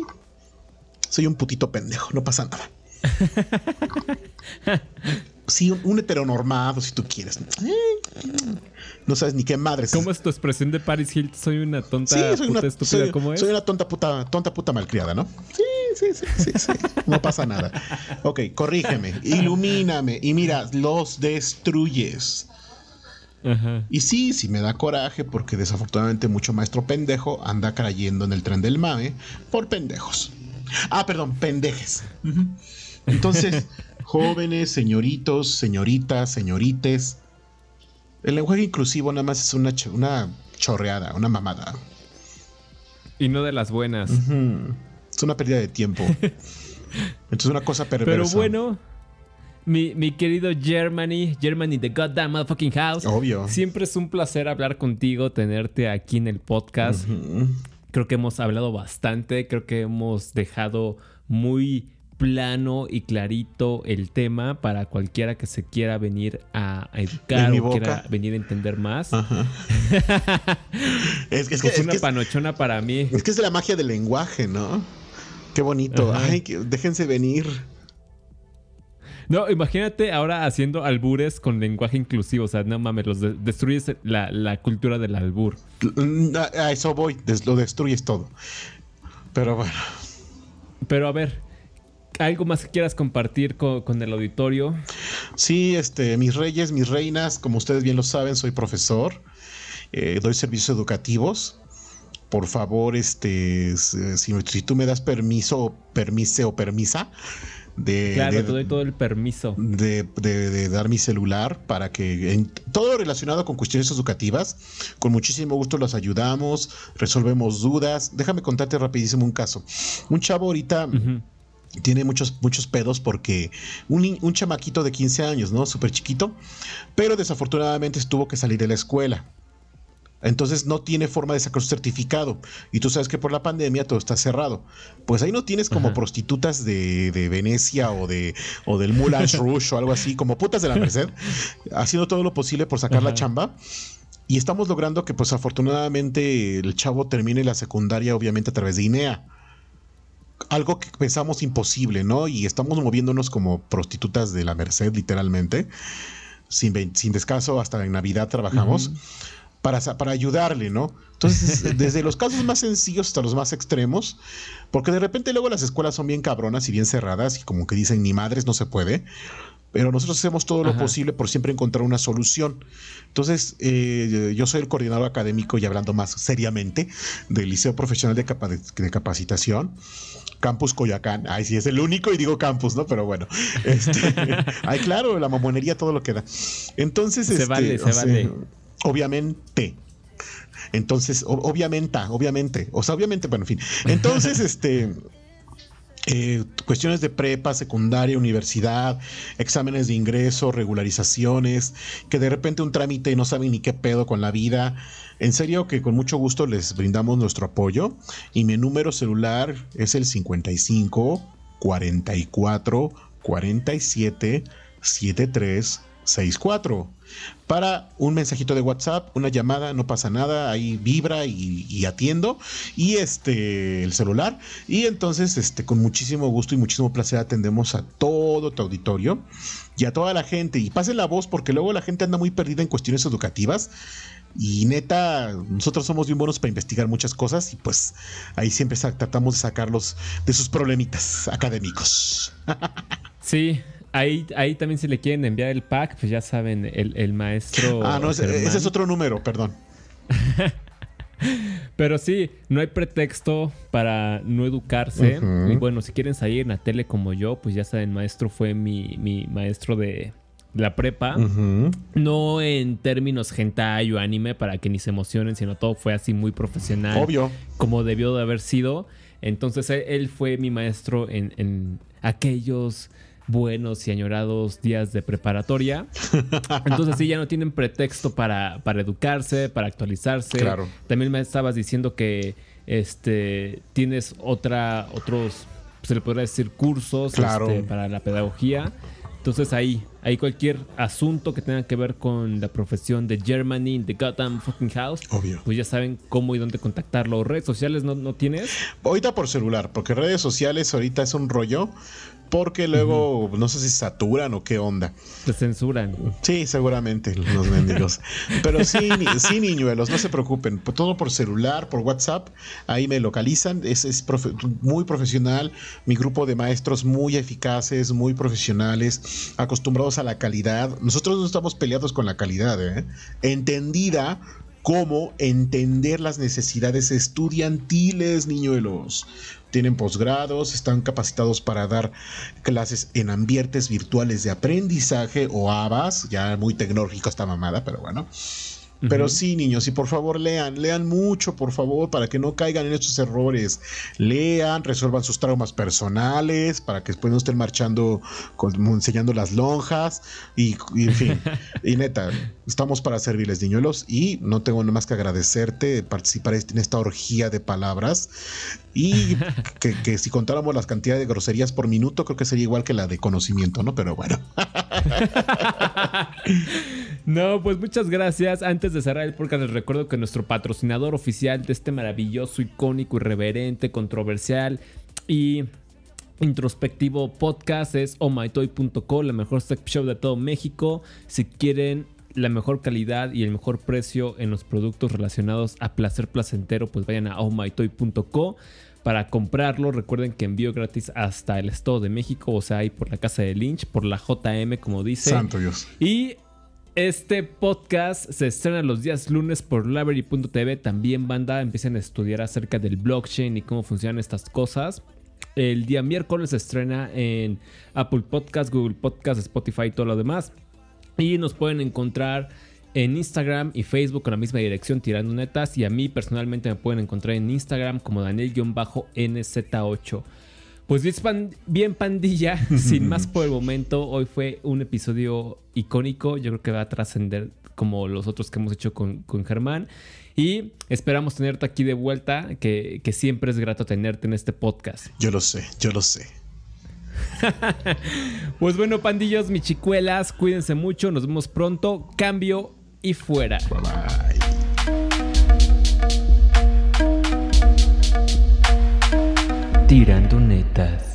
Soy un putito pendejo, no pasa nada. Sí, un, un heteronormado, si tú quieres. No sabes ni qué madre. ¿Cómo es tu expresión de Paris Hilton? Soy una tonta Sí, soy puta una, estúpida, soy, ¿cómo es? soy una tonta puta, tonta puta malcriada, ¿no? Sí, sí, sí, sí, sí. No pasa nada. Ok, corrígeme, ilumíname y mira, los destruyes. Ajá. Y sí, sí me da coraje porque desafortunadamente mucho maestro pendejo anda cayendo en el tren del mame por pendejos. Ah, perdón, pendejes. Entonces, jóvenes, señoritos, señoritas, señorites. El lenguaje inclusivo nada más es una, una chorreada, una mamada. Y no de las buenas. Es una pérdida de tiempo. Entonces, una cosa perversa. Pero bueno, mi, mi querido Germany, Germany the goddamn motherfucking house. Obvio. Siempre es un placer hablar contigo, tenerte aquí en el podcast. Creo que hemos hablado bastante, creo que hemos dejado muy plano y clarito el tema para cualquiera que se quiera venir a, educar o quiera venir a entender más. Es, es que, es una es- panochona para mí. Es que es la magia del lenguaje, ¿no? Qué bonito. Ajá. Ay, que- déjense venir. No, imagínate ahora haciendo albures con lenguaje inclusivo. O sea, no mames, los de- destruyes la, la cultura del albur. Mm, A, eso voy, lo destruyes todo. Pero bueno, Pero a ver, ¿algo más que quieras compartir con, con el auditorio? sí, este, mis reyes, mis reinas, como ustedes bien lo saben, soy profesor, eh, doy servicios educativos. Por favor, este, si, si tú me das permiso, permise o permisa de, Claro, de- te doy todo el permiso. de, de- de dar mi celular para que en todo relacionado con cuestiones educativas, con muchísimo gusto los ayudamos, resolvemos dudas. Déjame contarte rapidísimo un caso. Un chavo ahorita. Tiene muchos, muchos pedos porque un, un chamaquito de 15 años, ¿no? Súper chiquito, pero desafortunadamente tuvo que salir de la escuela. Entonces no tiene forma de sacar su certificado. Y tú sabes que por la pandemia todo está cerrado. Pues ahí no tienes como Ajá. prostitutas de, de Venecia o de o del Moulin Rouge o algo así, como putas de la Merced, haciendo todo lo posible por sacar la chamba. Y estamos logrando que, pues afortunadamente, el chavo termine la secundaria, obviamente, a través de INEA algo que pensamos imposible, ¿no? Y estamos moviéndonos como prostitutas de la Merced, literalmente, sin, sin descanso, hasta en Navidad trabajamos, para, sa- para ayudarle, ¿no? Entonces, desde los casos más sencillos hasta los más extremos, porque de repente luego las escuelas son bien cabronas y bien cerradas y como que dicen, ni madres, no se puede. Pero nosotros hacemos todo lo Ajá. posible por siempre encontrar una solución. Entonces, eh, yo soy el coordinador académico y hablando más seriamente del Liceo Profesional de, Capa- de Capacitación. Campus Coyoacán. Ay, sí, es el único y digo campus, ¿no? Pero bueno. Este, ay, claro, la mamonería, todo lo que da. Entonces, Se este, vale, se o sea, vale. Obviamente. Entonces, o- obviamente, obviamente. O sea, obviamente, bueno, en fin. Entonces, este. eh, cuestiones de prepa, secundaria, universidad, exámenes de ingreso, regularizaciones, que de repente un trámite y no saben ni qué pedo con la vida. En serio que con mucho gusto les brindamos nuestro apoyo. Y mi número celular es el 55 44 47 73 64 para un mensajito de WhatsApp, una llamada, no pasa nada, ahí vibra y, atiendo. Y este el celular. Y entonces este con muchísimo gusto y muchísimo placer atendemos a todo tu auditorio y a toda la gente. Y pasen la voz porque luego la gente anda muy perdida en cuestiones educativas y neta, nosotros somos bien buenos para investigar muchas cosas y pues ahí siempre tratamos de sacarlos de sus problemitas académicos. Sí, ahí, ahí también si le quieren enviar el pack, pues ya saben, el, el maestro. ah, no, ese, es otro número, perdón. Pero sí, no hay pretexto para no educarse. Y bueno, si quieren salir en la tele como yo, pues ya saben, maestro fue mi, mi maestro de la prepa. No en términos hentai o anime para que ni se emocionen, sino todo fue así muy profesional. Obvio. Como debió de haber sido. Entonces él, fue mi maestro en, en aquellos buenos y añorados días de preparatoria. Entonces sí, ya no tienen pretexto para, para educarse, para actualizarse. Claro. También me estabas diciendo que este tienes otra, otros, se le podría decir cursos este, para la pedagogía. Entonces ahí, ahí cualquier asunto que tenga que ver con la profesión de Germany the Gotham fucking house, Obvio. pues ya saben cómo y dónde contactarlo. ¿Redes sociales no, no tienes? Ahorita por celular, porque redes sociales ahorita es un rollo porque luego no sé si saturan o qué onda. Te censuran. Sí, seguramente los mendigos. Pero sí, sí, niñuelos, no se preocupen. Todo por celular, por WhatsApp, ahí me localizan. Es, es muy profesional. Mi grupo de maestros muy eficaces, muy profesionales, acostumbrados a la calidad. Nosotros no estamos peleados con la calidad, ¿eh? entendida como entender las necesidades estudiantiles, niñuelos tienen posgrados, están capacitados para dar clases en ambientes virtuales de aprendizaje o ABAS, ya muy tecnológico esta mamada, pero bueno. Pero sí, niños, y por favor lean, lean mucho, por favor, para que no caigan en estos errores. Lean, resuelvan sus traumas personales, para que después no estén marchando, enseñando las lonjas, y, en fin. y neta, estamos para servirles, niñuelos, y no tengo nada más que agradecerte participar en esta orgía de palabras. Y que, si contáramos las cantidades de groserías por minuto, creo que sería igual que la de conocimiento, ¿no? Pero bueno. no, pues muchas gracias. Antes de cerrar el podcast, les recuerdo que nuestro patrocinador oficial de este maravilloso, icónico, irreverente, controversial y introspectivo podcast es ohmytoy.co, la mejor sex shop de todo México. Si quieren la mejor calidad y el mejor precio en los productos relacionados a placer placentero, pues vayan a ohmytoy.co para comprarlo. Recuerden que envío gratis hasta el Estado de México, o sea, ahí por la casa de Lynch, por la JM, como dice. Santo Dios. Y este podcast se estrena los días lunes por library.tv. También, banda, empiecen a estudiar acerca del blockchain y cómo funcionan estas cosas. El día miércoles se estrena en Apple Podcast, Google Podcast, Spotify y todo lo demás. Y nos pueden encontrar en Instagram y Facebook con la misma dirección Tirando Netas. Y a mí personalmente me pueden encontrar en Instagram como Daniel-NZ8. Pues bien, pandilla, sin más por el momento, hoy fue un episodio icónico, yo creo que va a trascender como los otros que hemos hecho con, Germán. Y esperamos tenerte aquí de vuelta, que, que siempre es grato tenerte en este podcast. Yo lo sé, yo lo sé. pues bueno, pandillos, michicuelas, cuídense mucho, nos vemos pronto. Cambio y fuera. Bye. Tirando netas.